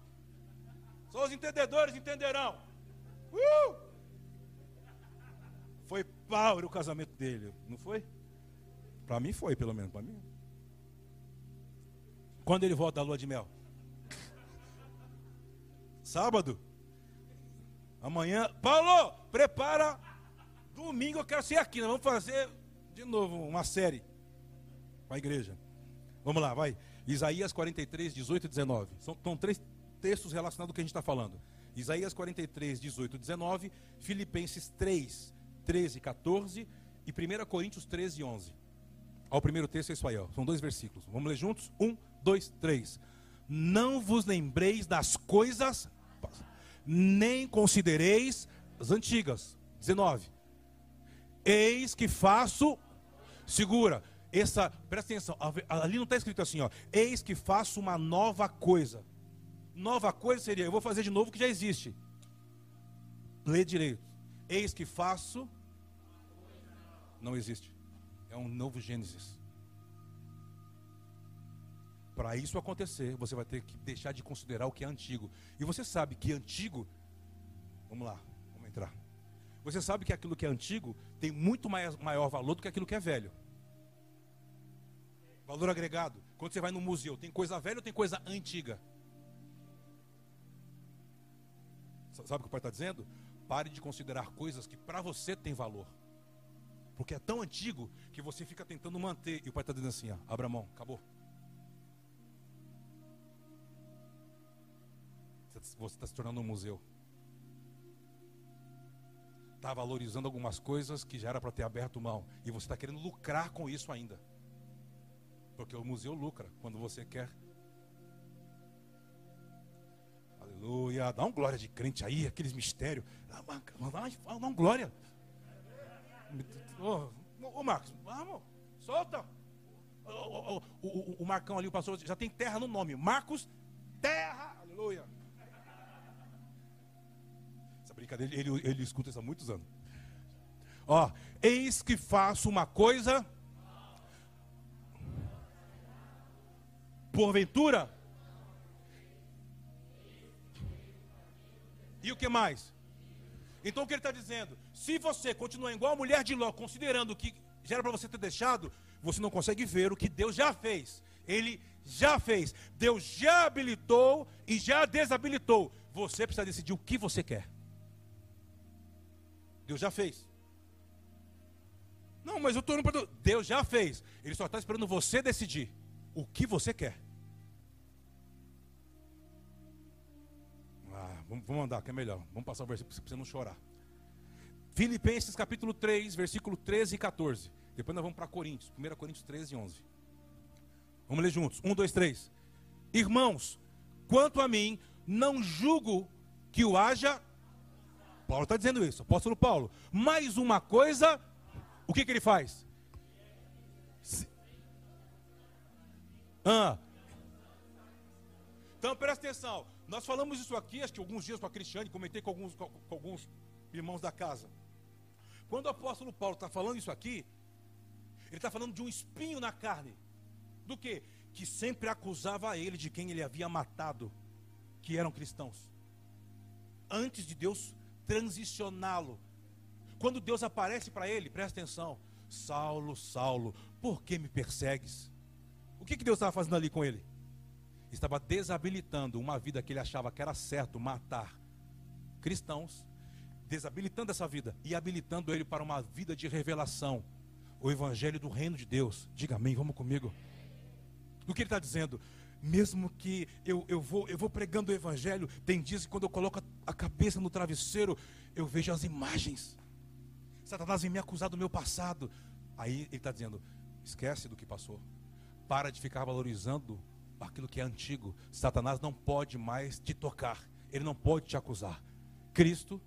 Só os entendedores entenderão. Uh! Foi pau o casamento dele, não foi? Para mim foi, pelo menos para mim. Quando ele volta da lua de mel? Sábado. Amanhã, Paulo, prepara. Domingo eu quero ser aqui. Nós vamos fazer de novo uma série para a igreja. Vamos lá, vai. Isaías 43, 18 e 19. São, são três textos relacionados ao que a gente está falando. Isaías 43, 18 e 19, Filipenses 3, 13 e 14 e 1 Coríntios 13 e 11. Ao primeiro texto é isso aí, ó. são dois versículos. Vamos ler juntos? Um, dois, três. Não vos lembreis das coisas, nem considereis as antigas. 19. Eis que faço, segura, essa, presta atenção, ali não está escrito assim, ó. Eis que faço uma nova coisa. Nova coisa seria, eu vou fazer de novo o que já existe. Lê direito. Eis que faço. Não existe. É um novo Gênesis. Para isso acontecer, você vai ter que deixar de considerar o que é antigo. E você sabe que antigo. Vamos lá, vamos entrar. Você sabe que aquilo que é antigo tem muito mais, maior valor do que aquilo que é velho. Valor agregado. Quando você vai no museu, tem coisa velha ou tem coisa antiga? Sabe o que o pai está dizendo? Pare de considerar coisas que para você tem valor. Porque é tão antigo que você fica tentando manter. E o pai está dizendo assim: ó, abra a mão, acabou. Você está se tornando um museu. Está valorizando algumas coisas que já era para ter aberto mão. E você está querendo lucrar com isso ainda. Porque o museu lucra quando você quer. Aleluia. Dá um glória de crente aí, aqueles mistérios. Dá, dá, dá um glória. Ô, oh, Marcos, vamos, solta. O, o, o, o, Marcão ali, o pastor, já tem terra no nome. Marcos, terra. Aleluia. Essa brincadeira, ele, ele escuta isso há muitos anos. Ó, eis que faço uma coisa. Porventura. E o que mais? Então o que ele está dizendo? Se você continuar igual a mulher de Ló, considerando que já era para você ter deixado, você não consegue ver o que Deus já fez. Ele já fez. Deus já habilitou e já desabilitou. Você precisa decidir o que você quer. Deus já fez. Não, mas eu estou indo Deus já fez. Ele só está esperando você decidir o que você quer. Vamos, andar, que é melhor. Vamos passar o versículo para você não chorar. Filipenses capítulo 3, versículo 13 e 14. Depois nós vamos para Coríntios, 1 Coríntios 13 e 11. Vamos ler juntos. 1, 2, 3. Irmãos, quanto a mim, não julgo que o haja. Paulo está dizendo isso, apóstolo Paulo. Mais uma coisa, o que, que ele faz? Se... Ah. Então presta atenção. Nós falamos isso aqui, acho que alguns dias com a Cristiane, comentei com alguns, com, com alguns irmãos da casa. Quando o apóstolo Paulo está falando isso aqui, ele está falando de um espinho na carne. Do que? Que sempre acusava ele de quem ele havia matado, que eram cristãos. Antes de Deus transicioná-lo. Quando Deus aparece para ele, presta atenção: Saulo, Saulo, por que me persegues? O que, que Deus estava fazendo ali com ele? Estava desabilitando uma vida que ele achava que era certo matar cristãos, desabilitando essa vida e habilitando ele para uma vida de revelação, o evangelho do reino de Deus. Diga amém, vamos comigo. O que ele está dizendo? Mesmo que eu, eu, vou, eu vou pregando o evangelho, tem dias que quando eu coloco a cabeça no travesseiro, eu vejo as imagens. Satanás vem me acusar do meu passado. Aí ele está dizendo: esquece do que passou. Para de ficar valorizando aquilo que é antigo. Satanás não pode mais te tocar, ele não pode te acusar. Cristo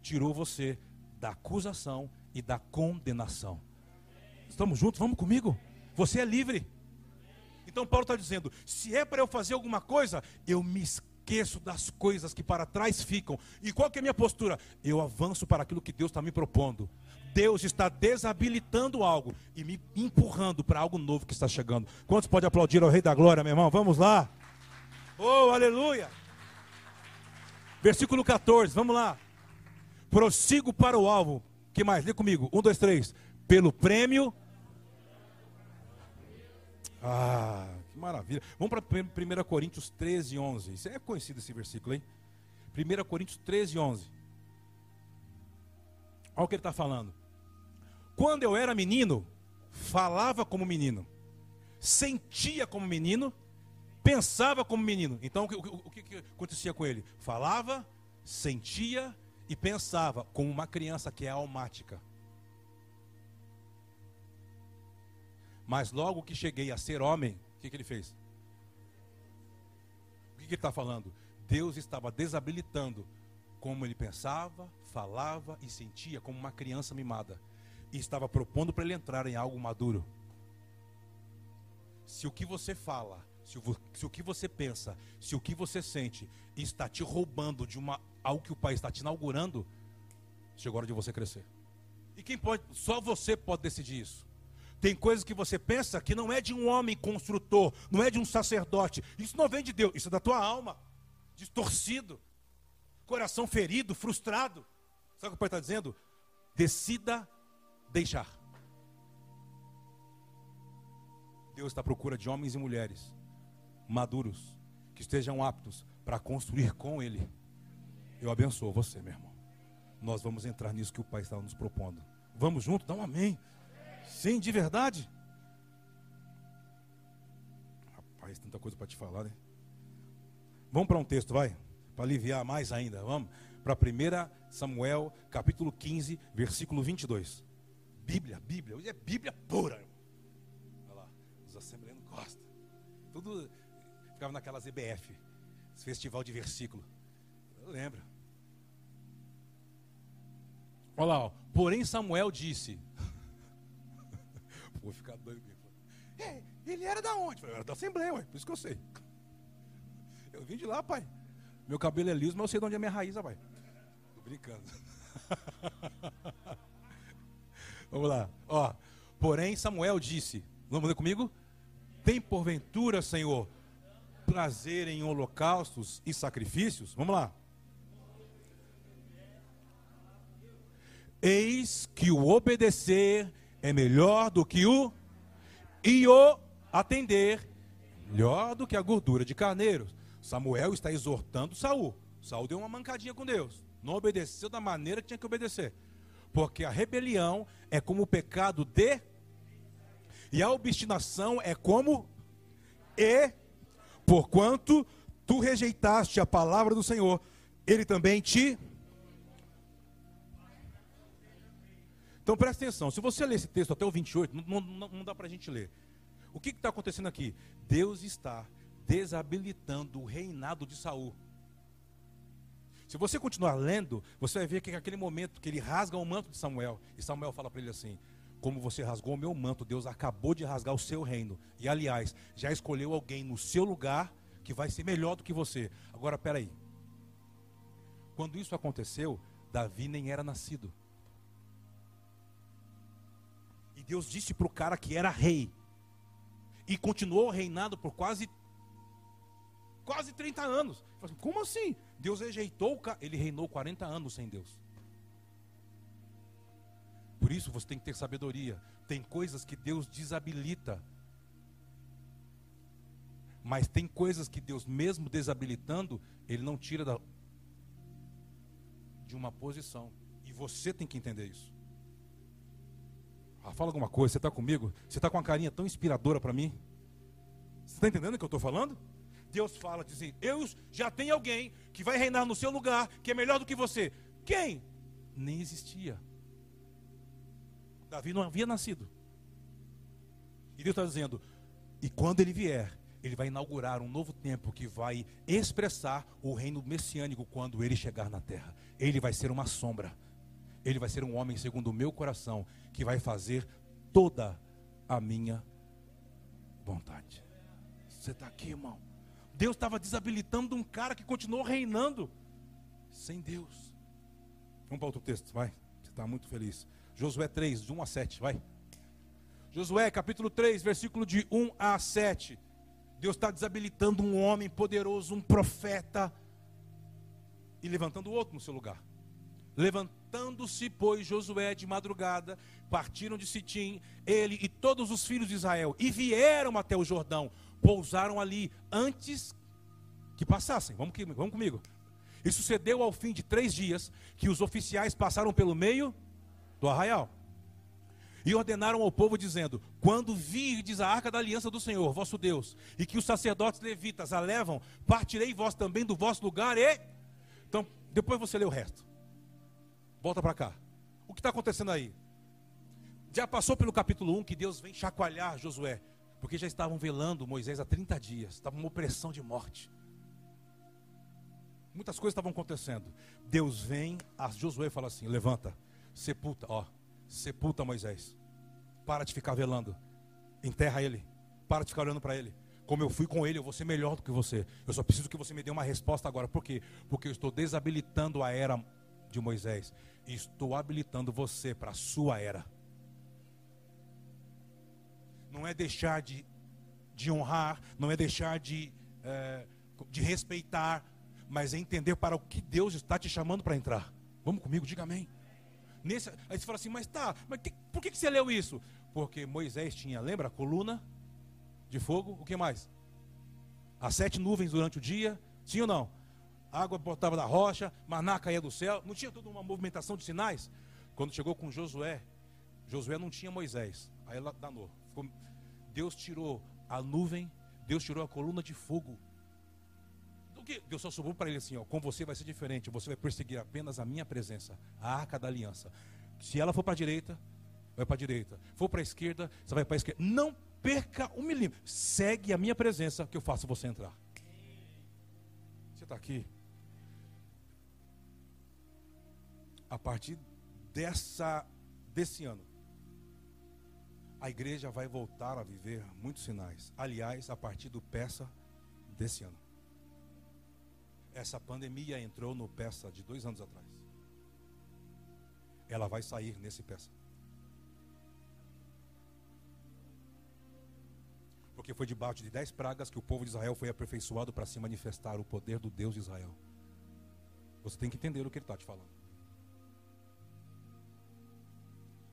tirou você da acusação e da condenação. Estamos juntos? Vamos comigo? Você é livre. Então Paulo está dizendo: se é para eu fazer alguma coisa, eu me esqueço das coisas que para trás ficam. E qual que é a minha postura? Eu avanço para aquilo que Deus está me propondo. Deus está desabilitando algo e me empurrando para algo novo que está chegando. Quantos pode aplaudir ao Rei da Glória, meu irmão? Vamos lá. Oh, aleluia. Versículo 14, vamos lá. Prossigo para o alvo. que mais? Lê comigo. Um, dois, três. Pelo prêmio. Ah, que maravilha. Vamos para 1 Coríntios 13, 11. Isso é conhecido esse versículo, hein? 1 Coríntios 13, 11. Olha o que ele está falando. Quando eu era menino, falava como menino, sentia como menino, pensava como menino. Então o que, o, que acontecia com ele? Falava, sentia e pensava como uma criança que é almática. Mas logo que cheguei a ser homem, o que, que ele fez? O que, que ele está falando? Deus estava desabilitando como ele pensava, falava e sentia como uma criança mimada. E estava propondo para ele entrar em algo maduro. Se o que você fala, se o, se o que você pensa, se o que você sente está te roubando de uma algo que o Pai está te inaugurando, Chegou a hora de você crescer. E quem pode, só você pode decidir isso. Tem coisas que você pensa que não é de um homem construtor, não é de um sacerdote. Isso não vem de Deus, isso é da tua alma, distorcido, coração ferido, frustrado. Sabe o que o pai está dizendo? Decida deixar. Deus está à procura de homens e mulheres maduros que estejam aptos para construir com Ele. Eu abençoo você, meu irmão. Nós vamos entrar nisso que o Pai está nos propondo. Vamos junto? Dá um amém. Sim, de verdade. Rapaz, tanta coisa para te falar, né? Vamos para um texto, vai? Para aliviar mais ainda. Vamos para 1 Samuel, capítulo 15, versículo 22. Bíblia, Bíblia. Hoje é Bíblia pura. Olha lá, os assembleanos gostam. Tudo ficava naquelas EBF, festival de versículo. Eu lembro. Olha lá, ó. porém Samuel disse: *laughs* Vou ficar doido ele. era da onde? Eu era da Assembleia, ué, por isso que eu sei. Eu vim de lá, pai. Meu cabelo é liso, mas eu sei de onde é minha raiz, pai. Tô brincando. *laughs* Vamos lá. Ó, porém Samuel disse: Vamos ler comigo? Tem porventura, Senhor, prazer em holocaustos e sacrifícios? Vamos lá. Eis que o obedecer é melhor do que o e o atender melhor do que a gordura de carneiros. Samuel está exortando Saul. Saul deu uma mancadinha com Deus. Não obedeceu da maneira que tinha que obedecer. Porque a rebelião é como o pecado de e a obstinação é como e porquanto tu rejeitaste a palavra do Senhor, ele também te Então presta atenção, se você ler esse texto até o 28, não, não, não dá para a gente ler. O que está acontecendo aqui? Deus está desabilitando o reinado de Saul. Se você continuar lendo, você vai ver que aquele momento que ele rasga o manto de Samuel, e Samuel fala para ele assim: Como você rasgou o meu manto, Deus acabou de rasgar o seu reino. E aliás, já escolheu alguém no seu lugar que vai ser melhor do que você. Agora, peraí. Quando isso aconteceu, Davi nem era nascido. Deus disse para o cara que era rei. E continuou reinando por quase quase 30 anos. Assim, Como assim? Deus rejeitou. Ele reinou 40 anos sem Deus. Por isso você tem que ter sabedoria. Tem coisas que Deus desabilita. Mas tem coisas que Deus, mesmo desabilitando, Ele não tira da, de uma posição. E você tem que entender isso. Ah, fala alguma coisa, você está comigo? Você está com uma carinha tão inspiradora para mim? Você está entendendo o que eu estou falando? Deus fala, diz assim, eu já tenho alguém que vai reinar no seu lugar, que é melhor do que você. Quem? Nem existia. Davi não havia nascido. E Deus está dizendo, e quando ele vier, ele vai inaugurar um novo tempo que vai expressar o reino messiânico quando ele chegar na terra. Ele vai ser uma sombra ele vai ser um homem segundo o meu coração, que vai fazer toda a minha vontade. Você está aqui, irmão. Deus estava desabilitando um cara que continuou reinando sem Deus. Vamos para outro texto, vai. Você está muito feliz. Josué 3, de 1 a 7, vai. Josué capítulo 3, versículo de 1 a 7. Deus está desabilitando um homem poderoso, um profeta, e levantando outro no seu lugar. Levantando-se, pois, Josué de madrugada, partiram de Sitim, ele e todos os filhos de Israel, e vieram até o Jordão, pousaram ali antes que passassem. Vamos, vamos comigo. E sucedeu ao fim de três dias que os oficiais passaram pelo meio do arraial. E ordenaram ao povo, dizendo: Quando virdes a arca da aliança do Senhor, vosso Deus, e que os sacerdotes levitas a levam, partirei vós também do vosso lugar e. Então, depois você lê o resto. Volta para cá. O que está acontecendo aí? Já passou pelo capítulo 1 que Deus vem chacoalhar Josué, porque já estavam velando Moisés há 30 dias, estava uma opressão de morte. Muitas coisas estavam acontecendo. Deus vem a Josué e fala assim: levanta, sepulta, ó, sepulta Moisés. Para de ficar velando. Enterra ele. Para de ficar olhando para ele. Como eu fui com ele, eu vou ser melhor do que você. Eu só preciso que você me dê uma resposta agora. Por quê? Porque eu estou desabilitando a era de Moisés: Estou habilitando você para a sua era. Não é deixar de, de honrar, não é deixar de, é, de respeitar, mas é entender para o que Deus está te chamando para entrar. Vamos comigo, diga amém. Nesse, aí você fala assim, mas tá, mas que, por que, que você leu isso? Porque Moisés tinha, lembra, a coluna de fogo, o que mais? As sete nuvens durante o dia, sim ou não? água botava da rocha, maná caía do céu, não tinha toda uma movimentação de sinais? Quando chegou com Josué, Josué não tinha Moisés, aí ela danou. Deus tirou a nuvem, Deus tirou a coluna de fogo. Do que? Deus só sobrou para ele assim: ó, com você vai ser diferente, você vai perseguir apenas a minha presença, a arca da aliança. Se ela for para a direita, vai para a direita. For para a esquerda, você vai para a esquerda. Não perca um milímetro. Segue a minha presença que eu faço você entrar. Você está aqui? A partir dessa, desse ano, a igreja vai voltar a viver muitos sinais. Aliás, a partir do peça desse ano. Essa pandemia entrou no peça de dois anos atrás. Ela vai sair nesse peça. Porque foi debaixo de dez pragas que o povo de Israel foi aperfeiçoado para se manifestar o poder do Deus de Israel. Você tem que entender o que ele está te falando.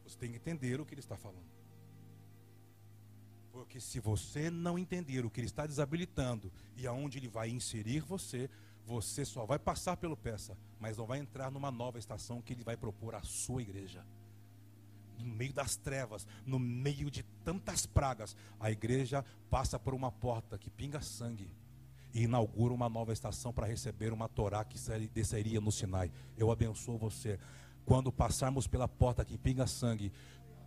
Você tem que entender o que ele está falando. Porque se você não entender o que ele está desabilitando e aonde ele vai inserir você, você só vai passar pelo peça, mas não vai entrar numa nova estação que ele vai propor à sua igreja. No meio das trevas, no meio de tantas pragas, a igreja passa por uma porta que pinga sangue e inaugura uma nova estação para receber uma Torá que desceria no Sinai. Eu abençoo você. Quando passarmos pela porta que pinga sangue,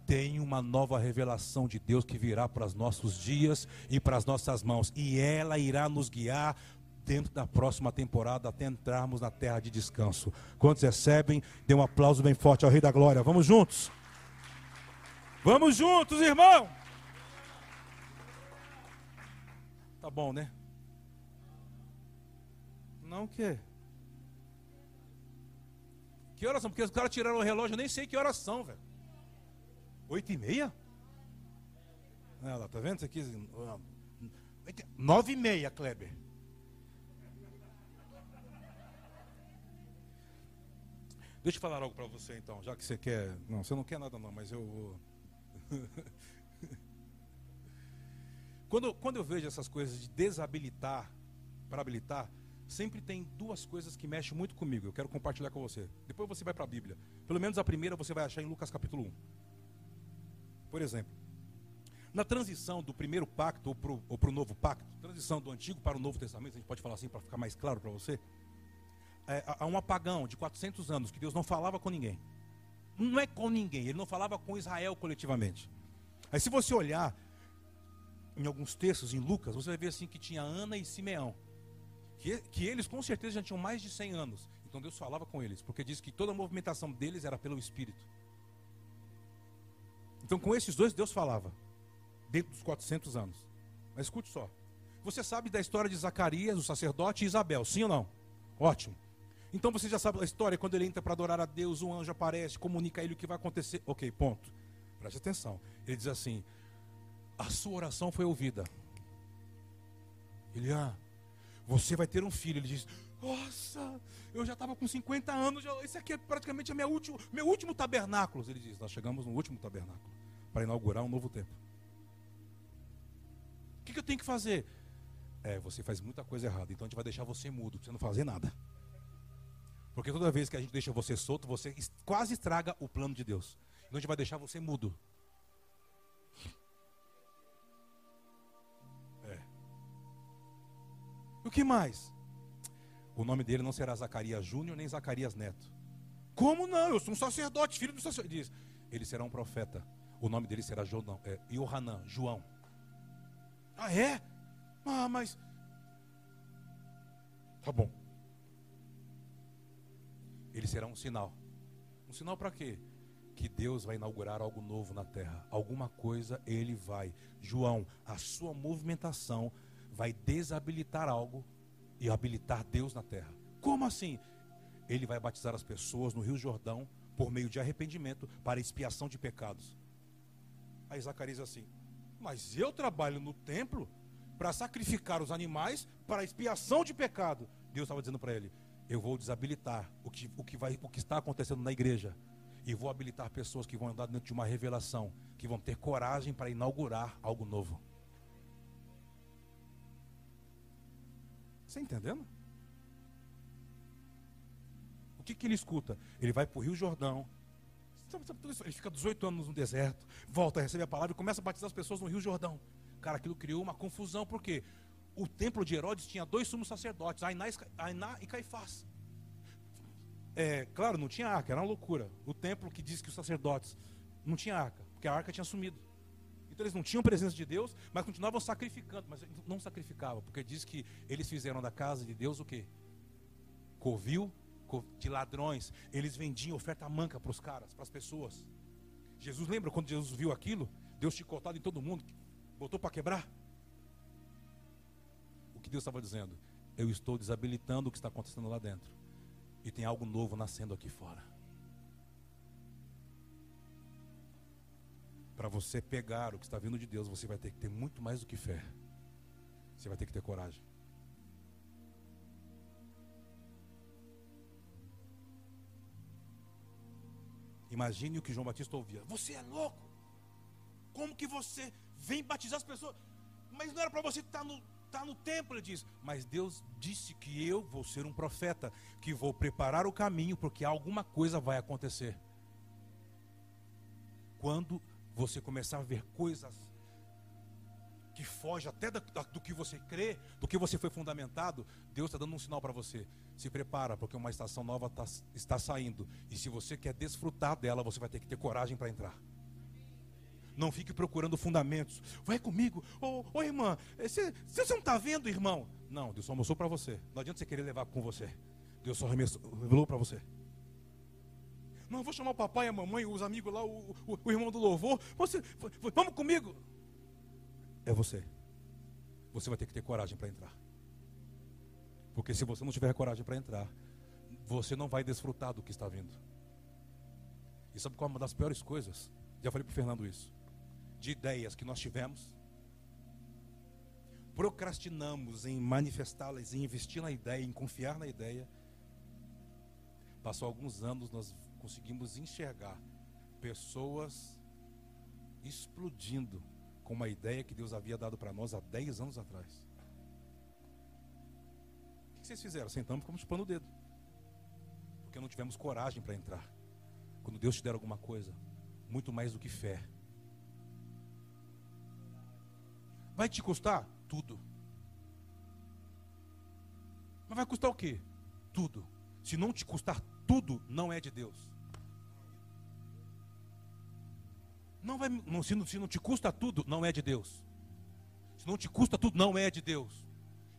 tem uma nova revelação de Deus que virá para os nossos dias e para as nossas mãos, e ela irá nos guiar dentro da próxima temporada até entrarmos na terra de descanso. Quantos recebem? Dê um aplauso bem forte ao Rei da Glória. Vamos juntos? Vamos juntos, irmão! Tá bom, né? Não o quê? Que horas são? Porque os caras tiraram o relógio, eu nem sei que horas são, velho. Oito e meia? Ela, tá vendo isso aqui? Nove e meia, Kleber. Deixa eu falar algo para você então, já que você quer. Não, você não quer nada não, mas eu vou. *laughs* quando, quando eu vejo essas coisas de desabilitar para habilitar, sempre tem duas coisas que mexem muito comigo. Eu quero compartilhar com você. Depois você vai para a Bíblia. Pelo menos a primeira você vai achar em Lucas capítulo 1. Por exemplo, na transição do primeiro pacto ou para o novo pacto, transição do Antigo para o Novo Testamento, a gente pode falar assim para ficar mais claro para você, é, há um apagão de 400 anos que Deus não falava com ninguém. Não é com ninguém, ele não falava com Israel coletivamente. Aí se você olhar em alguns textos em Lucas, você vai ver assim que tinha Ana e Simeão. Que, que eles com certeza já tinham mais de 100 anos. Então Deus falava com eles, porque diz que toda a movimentação deles era pelo Espírito. Então, com esses dois, Deus falava, dentro dos 400 anos. Mas escute só. Você sabe da história de Zacarias, o sacerdote, e Isabel, sim ou não? Ótimo. Então você já sabe a história, quando ele entra para adorar a Deus, um anjo aparece, comunica a ele o que vai acontecer. Ok, ponto. Preste atenção. Ele diz assim: A sua oração foi ouvida. Ele, ah, você vai ter um filho. Ele diz: Nossa, eu já estava com 50 anos, já, esse aqui é praticamente minha último, meu último tabernáculo. Ele diz: Nós chegamos no último tabernáculo para inaugurar um novo tempo. O que, que eu tenho que fazer? É, você faz muita coisa errada, então a gente vai deixar você mudo, você não fazer nada. Porque toda vez que a gente deixa você solto, você quase estraga o plano de Deus. Então a gente vai deixar você mudo. É. O que mais? O nome dele não será Zacarias Júnior nem Zacarias Neto. Como não? Eu sou um sacerdote, filho do sacerdote. Diz, ele será um profeta. O nome dele será João, é, Yohanan, João. Ah, é? Ah, mas. Tá bom. Ele será um sinal. Um sinal para quê? Que Deus vai inaugurar algo novo na terra. Alguma coisa ele vai. João, a sua movimentação vai desabilitar algo e habilitar Deus na terra. Como assim? ele vai batizar as pessoas no Rio Jordão por meio de arrependimento para expiação de pecados. Aí Zacarias assim: Mas eu trabalho no templo para sacrificar os animais para expiação de pecado. Deus estava dizendo para ele: Eu vou desabilitar o que, o, que vai, o que está acontecendo na igreja. E vou habilitar pessoas que vão andar dentro de uma revelação, que vão ter coragem para inaugurar algo novo. Você entendendo? O que, que ele escuta? Ele vai para o Rio Jordão. Ele fica 18 anos no deserto, volta, recebe a palavra e começa a batizar as pessoas no Rio Jordão. Cara, aquilo criou uma confusão, porque o templo de Herodes tinha dois sumos sacerdotes, Ainá e Caifás. É, claro, não tinha arca, era uma loucura. O templo que diz que os sacerdotes não tinha arca, porque a arca tinha sumido. Então eles não tinham presença de Deus, mas continuavam sacrificando, mas não sacrificavam, porque diz que eles fizeram da casa de Deus o quê? Covil de ladrões. Eles vendiam oferta manca para os caras, para as pessoas. Jesus lembra quando Jesus viu aquilo? Deus chicotado em todo mundo. Botou para quebrar? O que Deus estava dizendo? Eu estou desabilitando o que está acontecendo lá dentro. E tem algo novo nascendo aqui fora. Para você pegar o que está vindo de Deus, você vai ter que ter muito mais do que fé. Você vai ter que ter coragem. Imagine o que João Batista ouvia: Você é louco? Como que você vem batizar as pessoas. Mas não era para você estar no, estar no templo, ele diz. Mas Deus disse que eu vou ser um profeta, que vou preparar o caminho, porque alguma coisa vai acontecer. Quando você começar a ver coisas que fogem até do, do que você crê, do que você foi fundamentado, Deus está dando um sinal para você. Se prepara, porque uma estação nova tá, está saindo. E se você quer desfrutar dela, você vai ter que ter coragem para entrar. Não fique procurando fundamentos. Vai comigo. Ô, oh, irmã, você, você não está vendo, irmão? Não, Deus só mostrou para você. Não adianta você querer levar com você. Deus só revelou para você. Não, vou chamar o papai, a mamãe, os amigos lá, o, o, o irmão do louvor. Você, vamos comigo. É você. Você vai ter que ter coragem para entrar. Porque se você não tiver coragem para entrar, você não vai desfrutar do que está vindo. E sabe qual é uma das piores coisas? Já falei para o Fernando isso de ideias que nós tivemos, procrastinamos em manifestá-las, em investir na ideia, em confiar na ideia. Passou alguns anos, nós conseguimos enxergar pessoas explodindo com uma ideia que Deus havia dado para nós há 10 anos atrás. O que vocês fizeram? Sentamos e ficamos chupando o dedo. Porque não tivemos coragem para entrar. Quando Deus te der alguma coisa, muito mais do que fé, Vai te custar? Tudo. Mas vai custar o quê? Tudo. Se não te custar tudo, não é de Deus. Não vai, não, se, não, se não te custa tudo, não é de Deus. Se não te custa tudo, não é de Deus.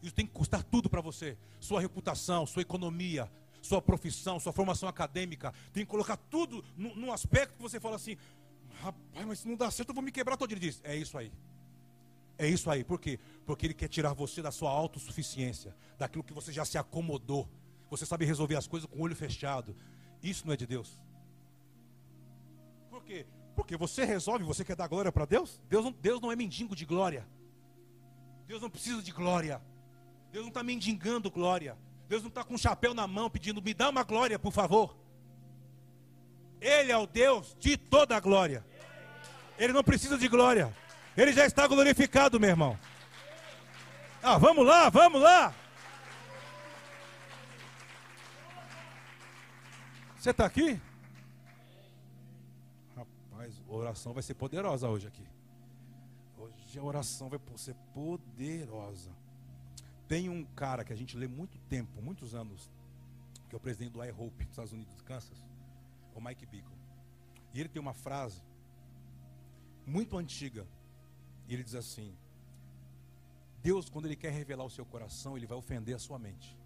Isso tem que custar tudo para você. Sua reputação, sua economia, sua profissão, sua formação acadêmica. Tem que colocar tudo num aspecto que você fala assim: rapaz, mas se não dá certo, eu vou me quebrar todo. Ele diz: é isso aí. É isso aí, por quê? Porque ele quer tirar você da sua autossuficiência, daquilo que você já se acomodou. Você sabe resolver as coisas com o olho fechado. Isso não é de Deus. Por quê? Porque você resolve, você quer dar glória para Deus? Deus não, Deus não é mendigo de glória. Deus não precisa de glória. Deus não está mendigando glória. Deus não está com um chapéu na mão pedindo, me dá uma glória, por favor. Ele é o Deus de toda a glória. Ele não precisa de glória. Ele já está glorificado, meu irmão. Ah, vamos lá, vamos lá. Você está aqui? A oração vai ser poderosa hoje aqui. Hoje a oração vai ser poderosa. Tem um cara que a gente lê muito tempo, muitos anos, que é o presidente do iHope, dos Estados Unidos, Kansas, o Mike Bickle. E ele tem uma frase muito antiga, e ele diz assim: Deus, quando Ele quer revelar o seu coração, Ele vai ofender a sua mente.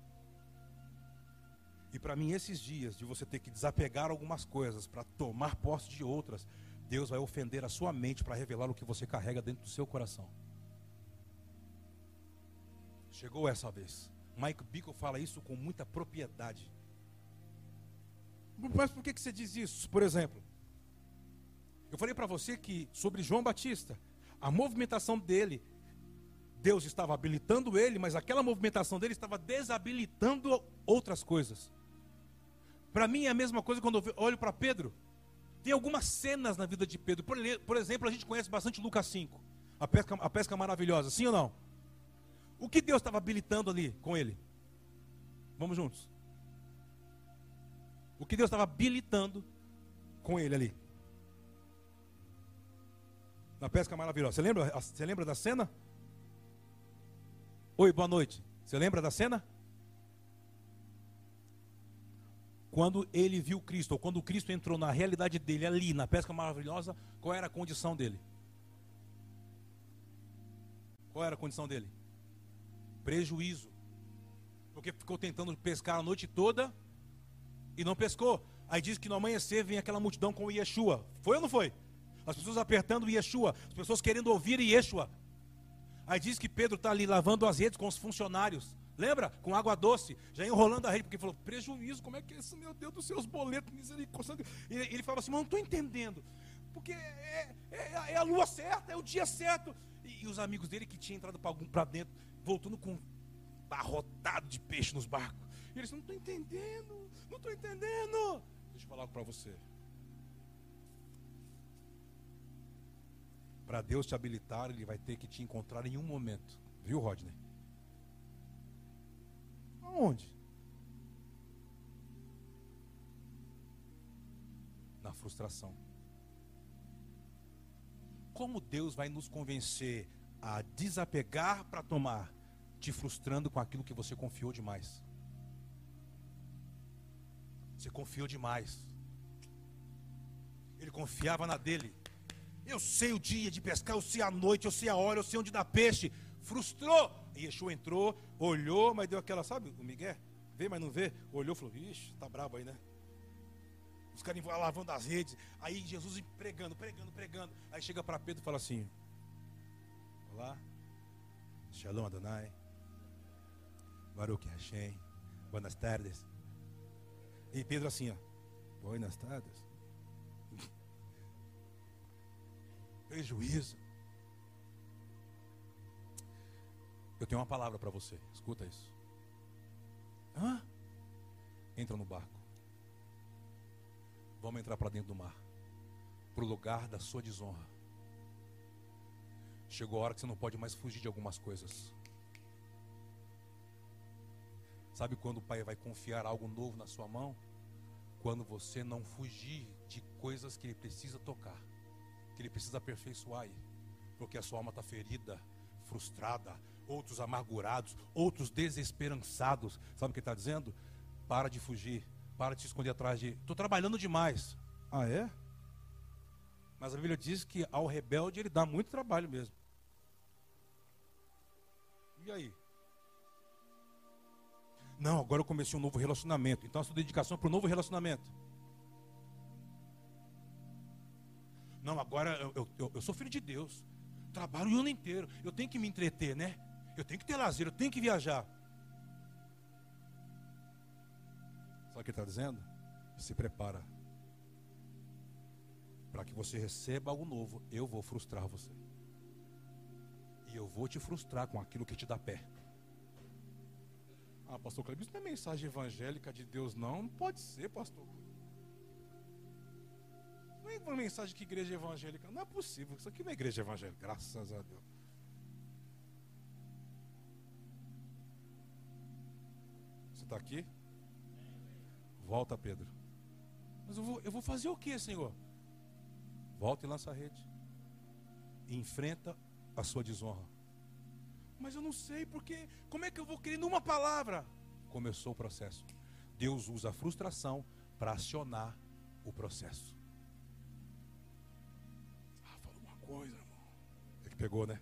E para mim, esses dias de você ter que desapegar algumas coisas para tomar posse de outras, Deus vai ofender a sua mente para revelar o que você carrega dentro do seu coração. Chegou essa vez. Mike Bickle fala isso com muita propriedade. Mas por que, que você diz isso? Por exemplo, eu falei para você que sobre João Batista, a movimentação dele, Deus estava habilitando ele, mas aquela movimentação dele estava desabilitando outras coisas. Para mim é a mesma coisa quando eu olho para Pedro. Tem algumas cenas na vida de Pedro. Por, por, exemplo, a gente conhece bastante Lucas 5. A pesca, a pesca maravilhosa, sim ou não? O que Deus estava habilitando ali com ele? Vamos juntos. O que Deus estava habilitando com ele ali? Na pesca maravilhosa. Você lembra, você lembra da cena? Oi, boa noite. Você lembra da cena? Quando ele viu Cristo, ou quando Cristo entrou na realidade dele ali, na pesca maravilhosa, qual era a condição dele? Qual era a condição dele? Prejuízo. Porque ficou tentando pescar a noite toda e não pescou. Aí diz que no amanhecer vem aquela multidão com Yeshua. Foi ou não foi? As pessoas apertando Yeshua, as pessoas querendo ouvir Yeshua. Aí diz que Pedro está ali lavando as redes com os funcionários. Lembra? Com água doce, já enrolando a rede, porque falou: prejuízo, como é que é isso, meu Deus dos seus boletos, misericórdia. E ele falava assim: mas não estou entendendo, porque é, é, é, a lua certa, é o dia certo. E, e os amigos dele que tinham entrado para dentro, voltando com barrotado de peixe nos barcos. E eles não estou entendendo, não estou entendendo. Deixa eu falar algo para você. Para Deus te habilitar, Ele vai ter que te encontrar em um momento. Viu, Rodney? Aonde? Na frustração. Como Deus vai nos convencer a desapegar para tomar, te frustrando com aquilo que você confiou demais? Você confiou demais. Ele confiava na dele. Eu sei o dia de pescar, eu sei a noite, eu sei a hora, eu sei onde dá peixe. Frustrou. Yeshua entrou, olhou, mas deu aquela, sabe, o Miguel? Vê, mas não vê. Olhou e falou: Ixi, tá brabo aí, né? Os caras lavando as redes. Aí Jesus pregando, pregando, pregando. Aí chega para Pedro e fala assim: Olá, Shalom Adonai, Baruch Hashem, buenas tardes. E Pedro assim, ó, buenas tardes. *laughs* prejuízo. Eu tenho uma palavra para você, escuta isso. Hã? Entra no barco. Vamos entrar para dentro do mar para o lugar da sua desonra. Chegou a hora que você não pode mais fugir de algumas coisas. Sabe quando o Pai vai confiar algo novo na sua mão? Quando você não fugir de coisas que Ele precisa tocar que ele precisa aperfeiçoar porque a sua alma está ferida, frustrada, outros amargurados, outros desesperançados. Sabe o que está dizendo? Para de fugir, para de se esconder atrás de. Estou trabalhando demais. Ah, é? Mas a Bíblia diz que ao rebelde ele dá muito trabalho mesmo. E aí? Não, agora eu comecei um novo relacionamento. Então a sua dedicação é para o novo relacionamento. Não, agora eu, eu, eu sou filho de Deus. Trabalho o ano inteiro. Eu tenho que me entreter, né? Eu tenho que ter lazer, eu tenho que viajar. Sabe o que ele está dizendo? Se prepara. Para que você receba algo novo, eu vou frustrar você. E eu vou te frustrar com aquilo que te dá pé. Ah, pastor Cleber, isso não é mensagem evangélica de Deus, não. Não pode ser, pastor nem uma mensagem que igreja evangélica. Não é possível. Isso aqui não é igreja evangélica. Graças a Deus. Está aqui? Volta, Pedro. Mas eu vou, eu vou fazer o que, Senhor? Volta e lança a rede. E enfrenta a sua desonra. Mas eu não sei porque. Como é que eu vou crer numa palavra? Começou o processo. Deus usa a frustração para acionar o processo. coisa, irmão. É que pegou, né?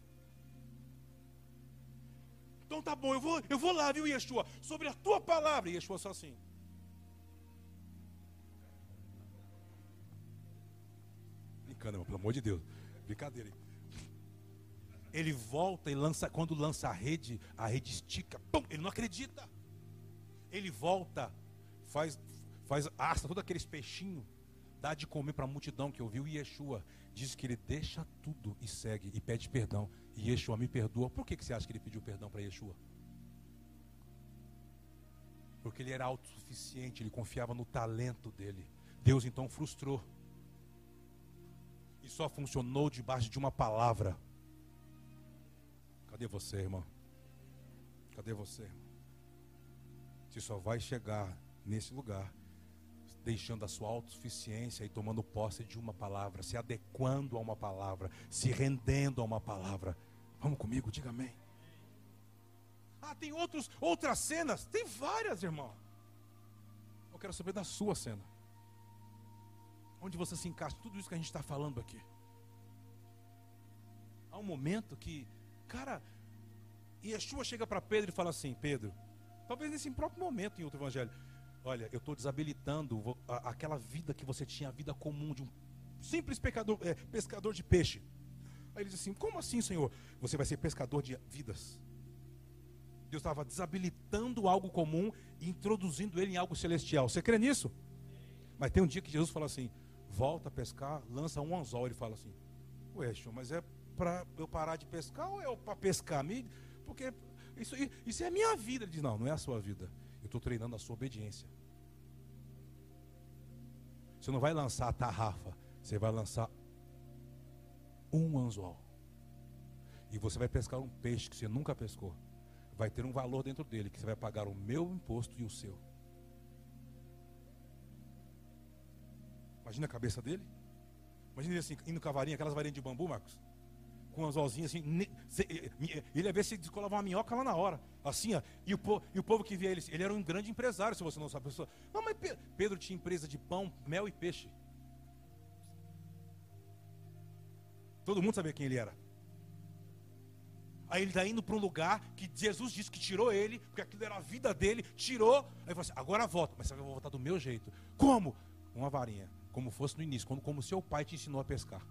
Então tá bom, eu vou, eu vou lá, viu, Yeshua? Sobre a tua palavra. Yeshua só assim. Brincando, pelo amor de Deus. Brincadeira. Ele volta e lança, quando lança a rede, a rede estica. Pum, ele não acredita. Ele volta, faz, faz assa todo aqueles peixinhos, dá de comer para a multidão que ouviu. Yeshua diz que ele deixa tudo e segue e pede perdão. E Yeshua me perdoa. Por que, que você acha que ele pediu perdão para Yeshua? Porque ele era autossuficiente, ele confiava no talento dele. Deus então frustrou. E só funcionou debaixo de uma palavra. Cadê você, irmão? Cadê você? Você só vai chegar nesse lugar deixando a sua autossuficiência e tomando posse de uma palavra, se adequando a uma palavra, se rendendo a uma palavra. Vamos comigo, diga amém. Ah, tem outros, outras cenas? Tem várias, irmão. Eu quero saber da sua cena. Onde você se encaixa, tudo isso que a gente está falando aqui. Há um momento que, cara, Yeshua chega para Pedro e fala assim: Pedro, talvez nesse próprio momento em outro evangelho, olha, eu estou desabilitando aquela vida que você tinha, a vida comum de um simples pecador, é, pescador de peixe. Aí ele diz assim: Como assim, Senhor? Você vai ser pescador de vidas. Deus estava desabilitando algo comum e introduzindo ele em algo celestial. Você crê nisso? Mas tem um dia que Jesus fala assim: volta a pescar, lança um anzol. Ele fala assim: Ué, senhor, mas é para eu parar de pescar ou é para pescar? Porque isso, isso é minha vida. Ele diz: Não, não é a sua vida. Eu estou treinando a sua obediência. Você não vai lançar a tarrafa, você vai lançar um anzol. E você vai pescar um peixe que você nunca pescou vai ter um valor dentro dele, que você vai pagar o meu imposto e o seu. Imagina a cabeça dele. Imagina ele assim, indo com a varinha, aquelas varinhas de bambu, Marcos. Com as olzinhas assim. Ele ia ver se descolava uma minhoca lá na hora. Assim, ó. E o, povo, e o povo que via ele, ele era um grande empresário, se você não sabe. Pessoa, não, mas Pedro tinha empresa de pão, mel e peixe. Todo mundo sabia quem ele era. Aí ele está indo para um lugar que Jesus disse que tirou ele, porque aquilo era a vida dele, tirou. Aí falou assim: agora volta, mas você vai voltar do meu jeito. Como? Uma varinha, como fosse no início, como, como seu pai te ensinou a pescar.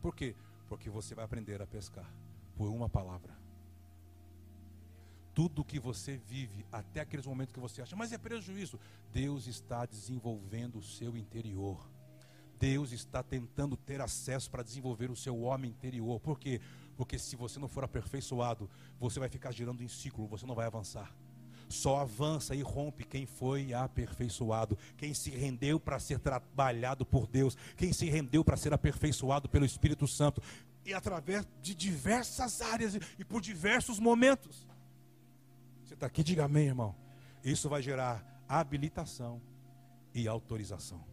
Por quê? Porque você vai aprender a pescar por uma palavra. Tudo que você vive, até aqueles momentos que você acha, mas é prejuízo, Deus está desenvolvendo o seu interior. Deus está tentando ter acesso para desenvolver o seu homem interior. Por quê? Porque se você não for aperfeiçoado, você vai ficar girando em ciclo, você não vai avançar. Só avança e rompe quem foi aperfeiçoado, quem se rendeu para ser trabalhado por Deus, quem se rendeu para ser aperfeiçoado pelo Espírito Santo, e através de diversas áreas e por diversos momentos. Você está aqui, diga amém, irmão. Isso vai gerar habilitação e autorização.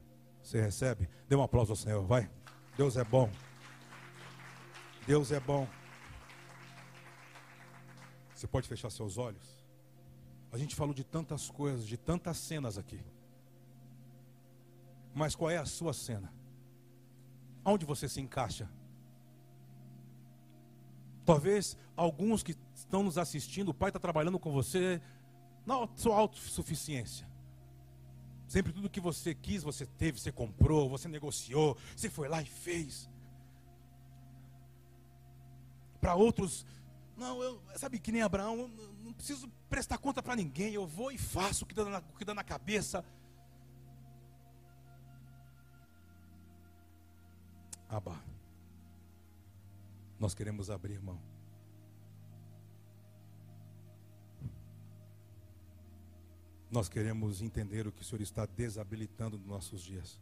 Você recebe? Dê um aplauso ao Senhor, vai. Deus é bom. Deus é bom. Você pode fechar seus olhos? A gente falou de tantas coisas, de tantas cenas aqui. Mas qual é a sua cena? Onde você se encaixa? Talvez alguns que estão nos assistindo, o pai está trabalhando com você na sua autossuficiência. Sempre tudo que você quis, você teve, você comprou, você negociou, você foi lá e fez para outros, não, eu, sabe que nem Abraão, eu não preciso prestar conta para ninguém, eu vou e faço o que dá na, o que dá na cabeça. Abba, nós queremos abrir mão. Nós queremos entender o que o Senhor está desabilitando nos nossos dias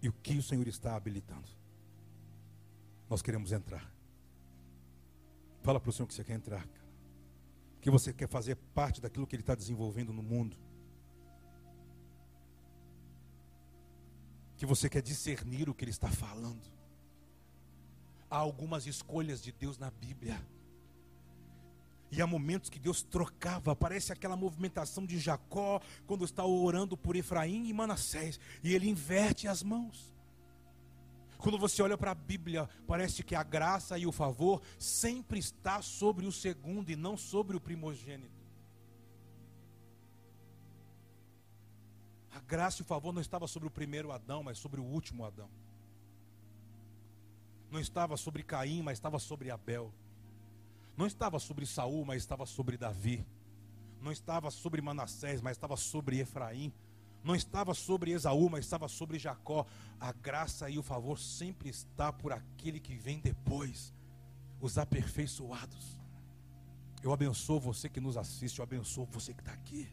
e o que o Senhor está habilitando. Nós queremos entrar. Fala para o Senhor que você quer entrar. Que você quer fazer parte daquilo que Ele está desenvolvendo no mundo. Que você quer discernir o que Ele está falando. Há algumas escolhas de Deus na Bíblia. E há momentos que Deus trocava, parece aquela movimentação de Jacó quando está orando por Efraim e Manassés, e ele inverte as mãos. Quando você olha para a Bíblia, parece que a graça e o favor sempre está sobre o segundo e não sobre o primogênito. A graça e o favor não estava sobre o primeiro Adão, mas sobre o último Adão. Não estava sobre Caim, mas estava sobre Abel. Não estava sobre Saul, mas estava sobre Davi. Não estava sobre Manassés, mas estava sobre Efraim não estava sobre Esaú, mas estava sobre Jacó. A graça e o favor sempre está por aquele que vem depois, os aperfeiçoados. Eu abençoo você que nos assiste, eu abençoo você que está aqui.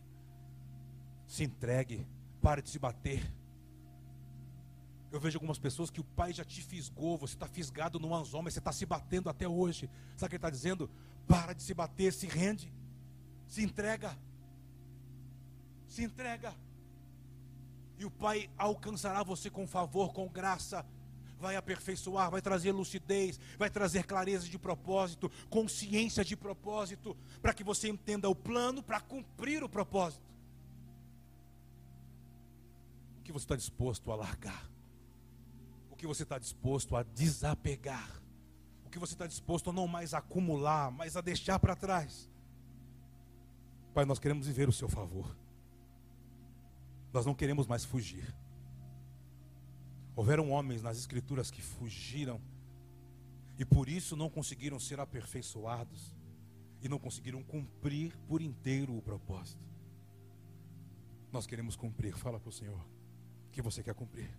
Se entregue, pare de se bater. Eu vejo algumas pessoas que o pai já te fisgou, você está fisgado no anzol, mas você está se batendo até hoje. Sabe o que ele está dizendo? Para de se bater, se rende, se entrega. Se entrega. E o Pai alcançará você com favor, com graça, vai aperfeiçoar, vai trazer lucidez, vai trazer clareza de propósito, consciência de propósito, para que você entenda o plano para cumprir o propósito. O que você está disposto a largar? O que você está disposto a desapegar? O que você está disposto a não mais acumular, mas a deixar para trás? Pai, nós queremos viver o seu favor. Nós não queremos mais fugir. Houveram homens nas Escrituras que fugiram e por isso não conseguiram ser aperfeiçoados e não conseguiram cumprir por inteiro o propósito. Nós queremos cumprir. Fala para o Senhor que você quer cumprir.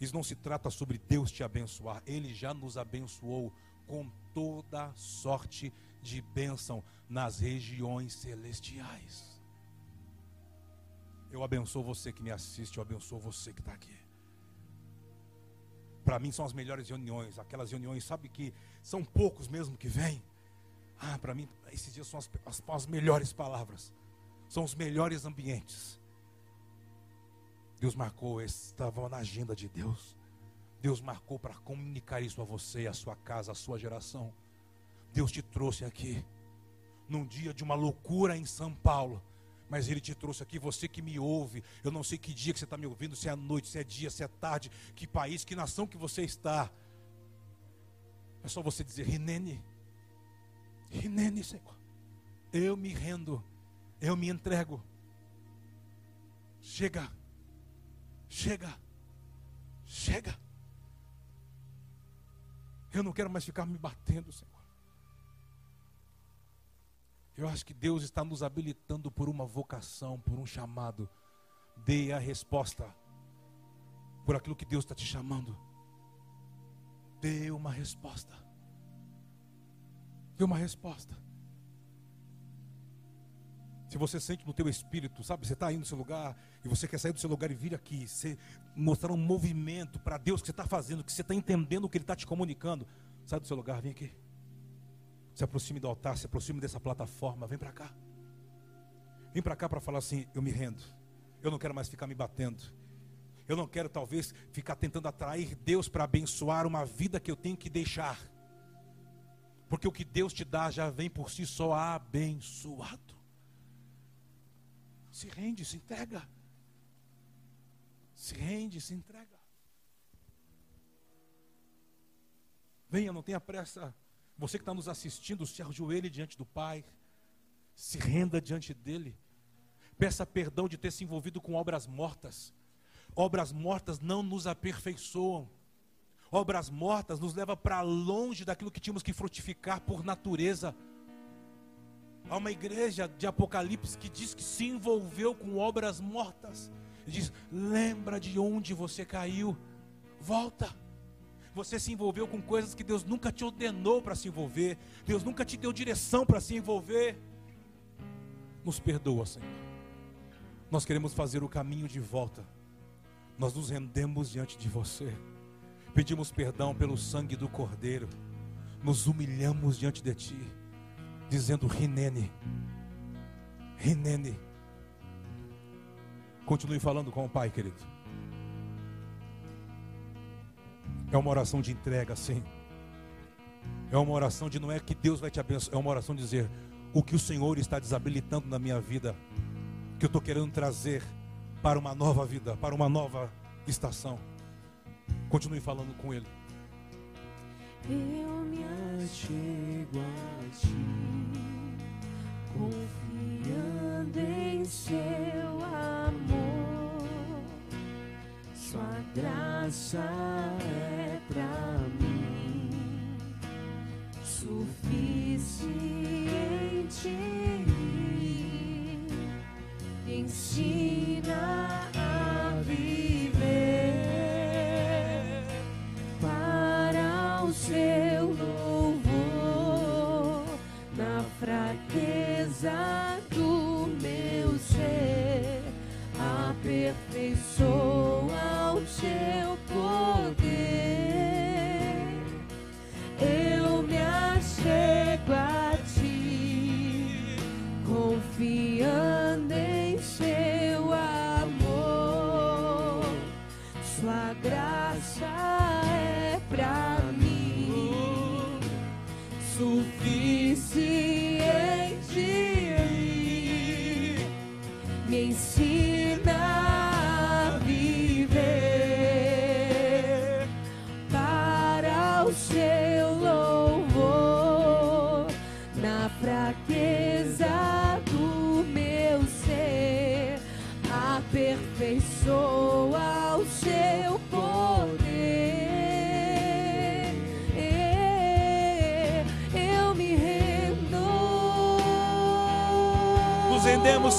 Isso não se trata sobre Deus te abençoar, Ele já nos abençoou com toda sorte de bênção nas regiões celestiais. Eu abençoo você que me assiste, eu abençoo você que está aqui. Para mim são as melhores reuniões, aquelas reuniões, sabe que são poucos mesmo que vêm. Ah, para mim, esses dias são as, as, as melhores palavras, são os melhores ambientes. Deus marcou, estava na agenda de Deus. Deus marcou para comunicar isso a você, a sua casa, a sua geração. Deus te trouxe aqui, num dia de uma loucura em São Paulo mas Ele te trouxe aqui, você que me ouve. Eu não sei que dia que você está me ouvindo, se é noite, se é dia, se é tarde, que país, que nação que você está. É só você dizer, Rinene, Rinene, Senhor, eu me rendo, eu me entrego. Chega, chega, chega. Eu não quero mais ficar me batendo, Senhor. Eu acho que Deus está nos habilitando por uma vocação, por um chamado. Dê a resposta por aquilo que Deus está te chamando. Dê uma resposta. Dê uma resposta. Se você sente no teu espírito, sabe, você está aí no seu lugar e você quer sair do seu lugar e vir aqui, você mostrar um movimento para Deus que você está fazendo, que você está entendendo o que Ele está te comunicando, sai do seu lugar, vem aqui. Se aproxime do altar, se aproxime dessa plataforma, vem para cá. Vem para cá para falar assim: eu me rendo. Eu não quero mais ficar me batendo. Eu não quero talvez ficar tentando atrair Deus para abençoar uma vida que eu tenho que deixar. Porque o que Deus te dá já vem por si só abençoado. Se rende, se entrega. Se rende, se entrega. Venha, não tenha pressa. Você que está nos assistindo, se ajoelhe diante do Pai, se renda diante dele, peça perdão de ter se envolvido com obras mortas. Obras mortas não nos aperfeiçoam. Obras mortas nos leva para longe daquilo que tínhamos que frutificar por natureza. Há uma igreja de Apocalipse que diz que se envolveu com obras mortas. E diz: lembra de onde você caiu, volta. Você se envolveu com coisas que Deus nunca te ordenou para se envolver. Deus nunca te deu direção para se envolver. Nos perdoa, Senhor. Nós queremos fazer o caminho de volta. Nós nos rendemos diante de você. Pedimos perdão pelo sangue do Cordeiro. Nos humilhamos diante de Ti, dizendo: Rinene, Rinene. Continue falando com o Pai, querido. É uma oração de entrega, sim. É uma oração de não é que Deus vai te abençoar, é uma oração de dizer o que o Senhor está desabilitando na minha vida, que eu estou querendo trazer para uma nova vida, para uma nova estação. Continue falando com Ele. Eu me achego a ti, confiando em seu amor, sua graça é pra mim suficiente. Ensina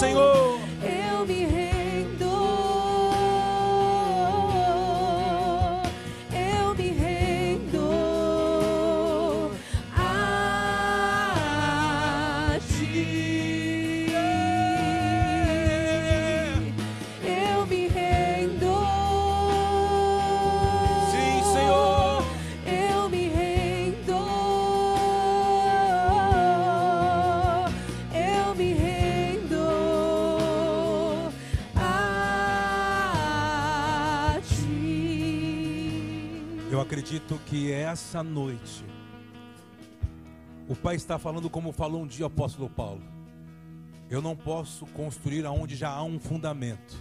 Senhor. Acredito que essa noite o Pai está falando como falou um dia o apóstolo Paulo. Eu não posso construir aonde já há um fundamento.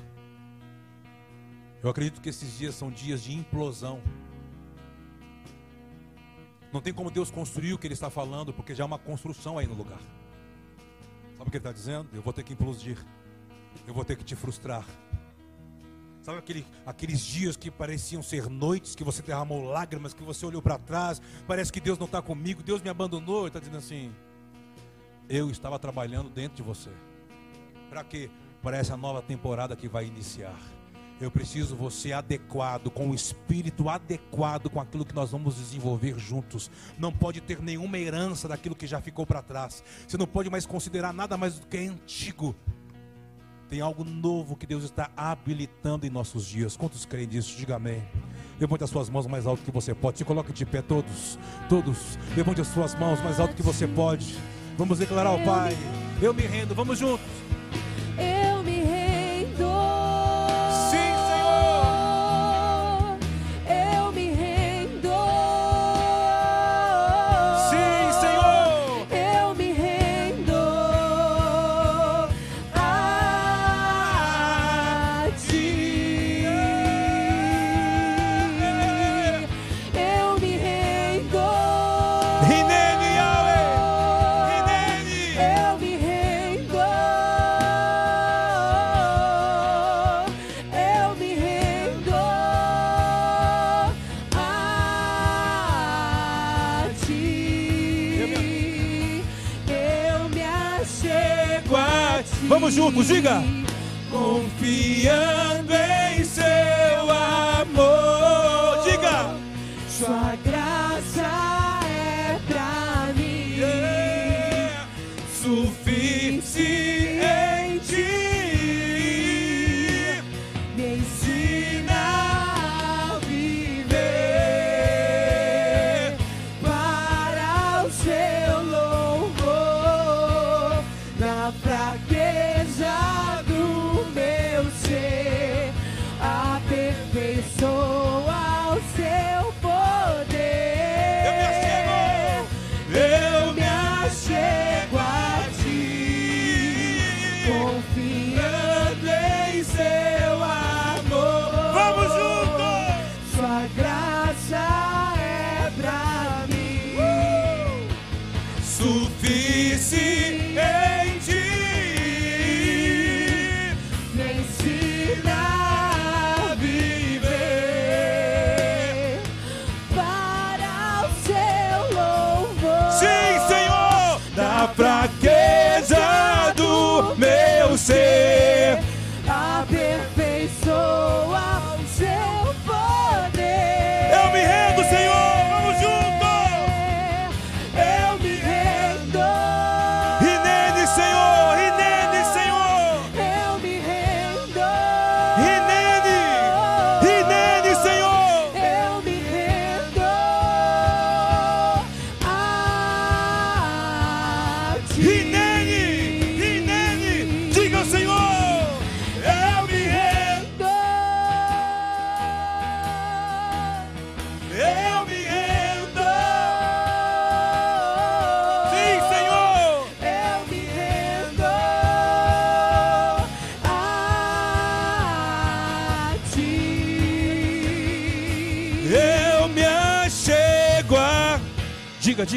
Eu acredito que esses dias são dias de implosão. Não tem como Deus construir o que Ele está falando, porque já há uma construção aí no lugar. Sabe o que Ele está dizendo? Eu vou ter que implodir. Eu vou ter que te frustrar. Sabe aquele, aqueles dias que pareciam ser noites, que você derramou lágrimas, que você olhou para trás, parece que Deus não está comigo, Deus me abandonou. Está dizendo assim: Eu estava trabalhando dentro de você. Para quê? Para essa nova temporada que vai iniciar. Eu preciso você adequado, com o espírito adequado com aquilo que nós vamos desenvolver juntos. Não pode ter nenhuma herança daquilo que já ficou para trás. Você não pode mais considerar nada mais do que é antigo. Tem algo novo que Deus está habilitando em nossos dias. Quantos creem nisso? Diga amém. Levante as suas mãos mais alto que você pode. Se coloque de pé, todos. Todos. Levante as suas mãos mais alto que você pode. Vamos declarar ao Pai. Eu me rendo. Vamos juntos. Juntos, diga. Confiando suficiente.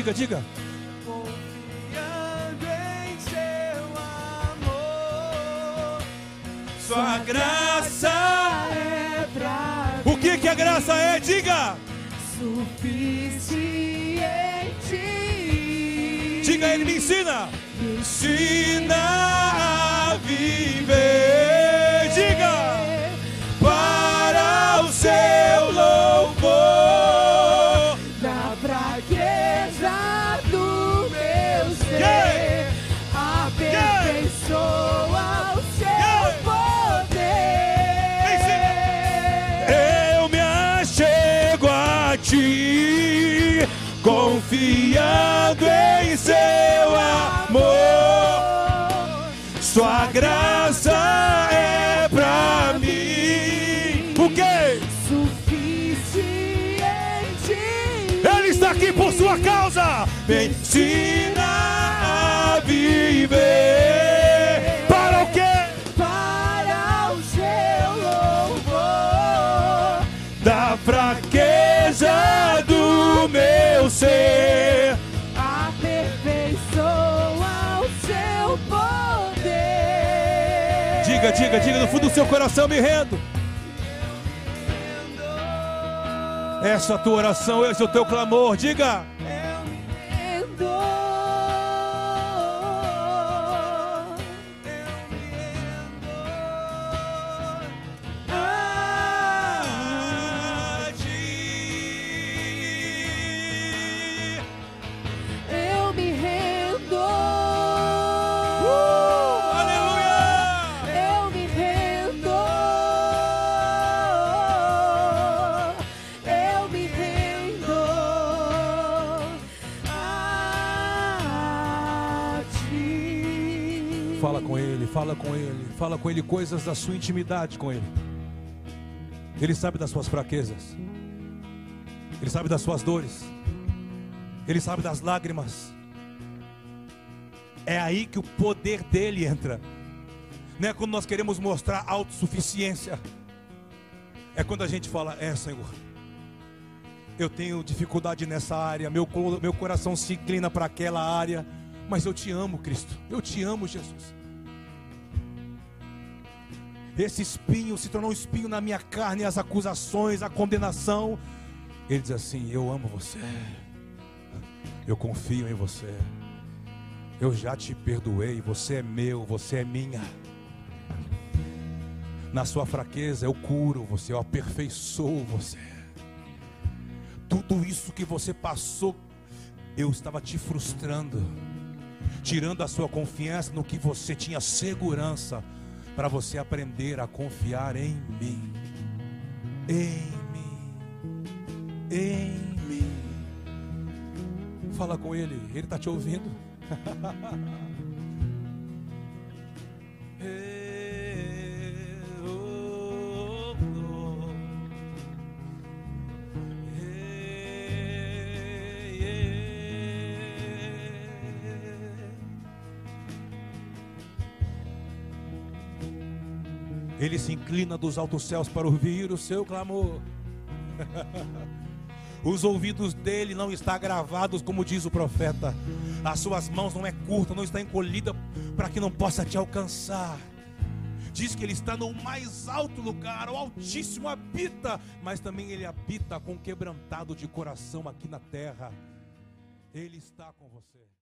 Diga, diga. Confiando em seu amor. Sua graça. é pra O que que a graça é? Diga. suficiente. Diga, ele me ensina. Me Ensina aqui por sua causa. Me ensina a viver. Para o quê? Para o seu louvor. Da fraqueza do meu ser. Aperfeiçoa o seu poder. Diga, diga, diga no fundo do seu coração, me rendo. Essa é a tua oração, esse é o teu clamor. Diga. Fala com ele, fala com ele coisas da sua intimidade com ele. Ele sabe das suas fraquezas. Ele sabe das suas dores. Ele sabe das lágrimas. É aí que o poder dele entra. Não é quando nós queremos mostrar autossuficiência. É quando a gente fala: É, Senhor, eu tenho dificuldade nessa área, meu, meu coração se inclina para aquela área, mas eu te amo, Cristo, eu te amo, Jesus. Esse espinho se tornou um espinho na minha carne, as acusações, a condenação. Ele diz assim: Eu amo você, eu confio em você, eu já te perdoei, você é meu, você é minha. Na sua fraqueza eu curo você, eu aperfeiçoo você. Tudo isso que você passou, eu estava te frustrando, tirando a sua confiança no que você tinha segurança, para você aprender a confiar em mim, em mim, em mim. Fala com ele, ele está te ouvindo. *laughs* Ele se inclina dos altos céus para ouvir o seu clamor. *laughs* Os ouvidos dele não estão gravados, como diz o profeta. As suas mãos não é curta, não está encolhida para que não possa te alcançar. Diz que ele está no mais alto lugar, o Altíssimo habita, mas também ele habita com quebrantado de coração aqui na terra. Ele está com você.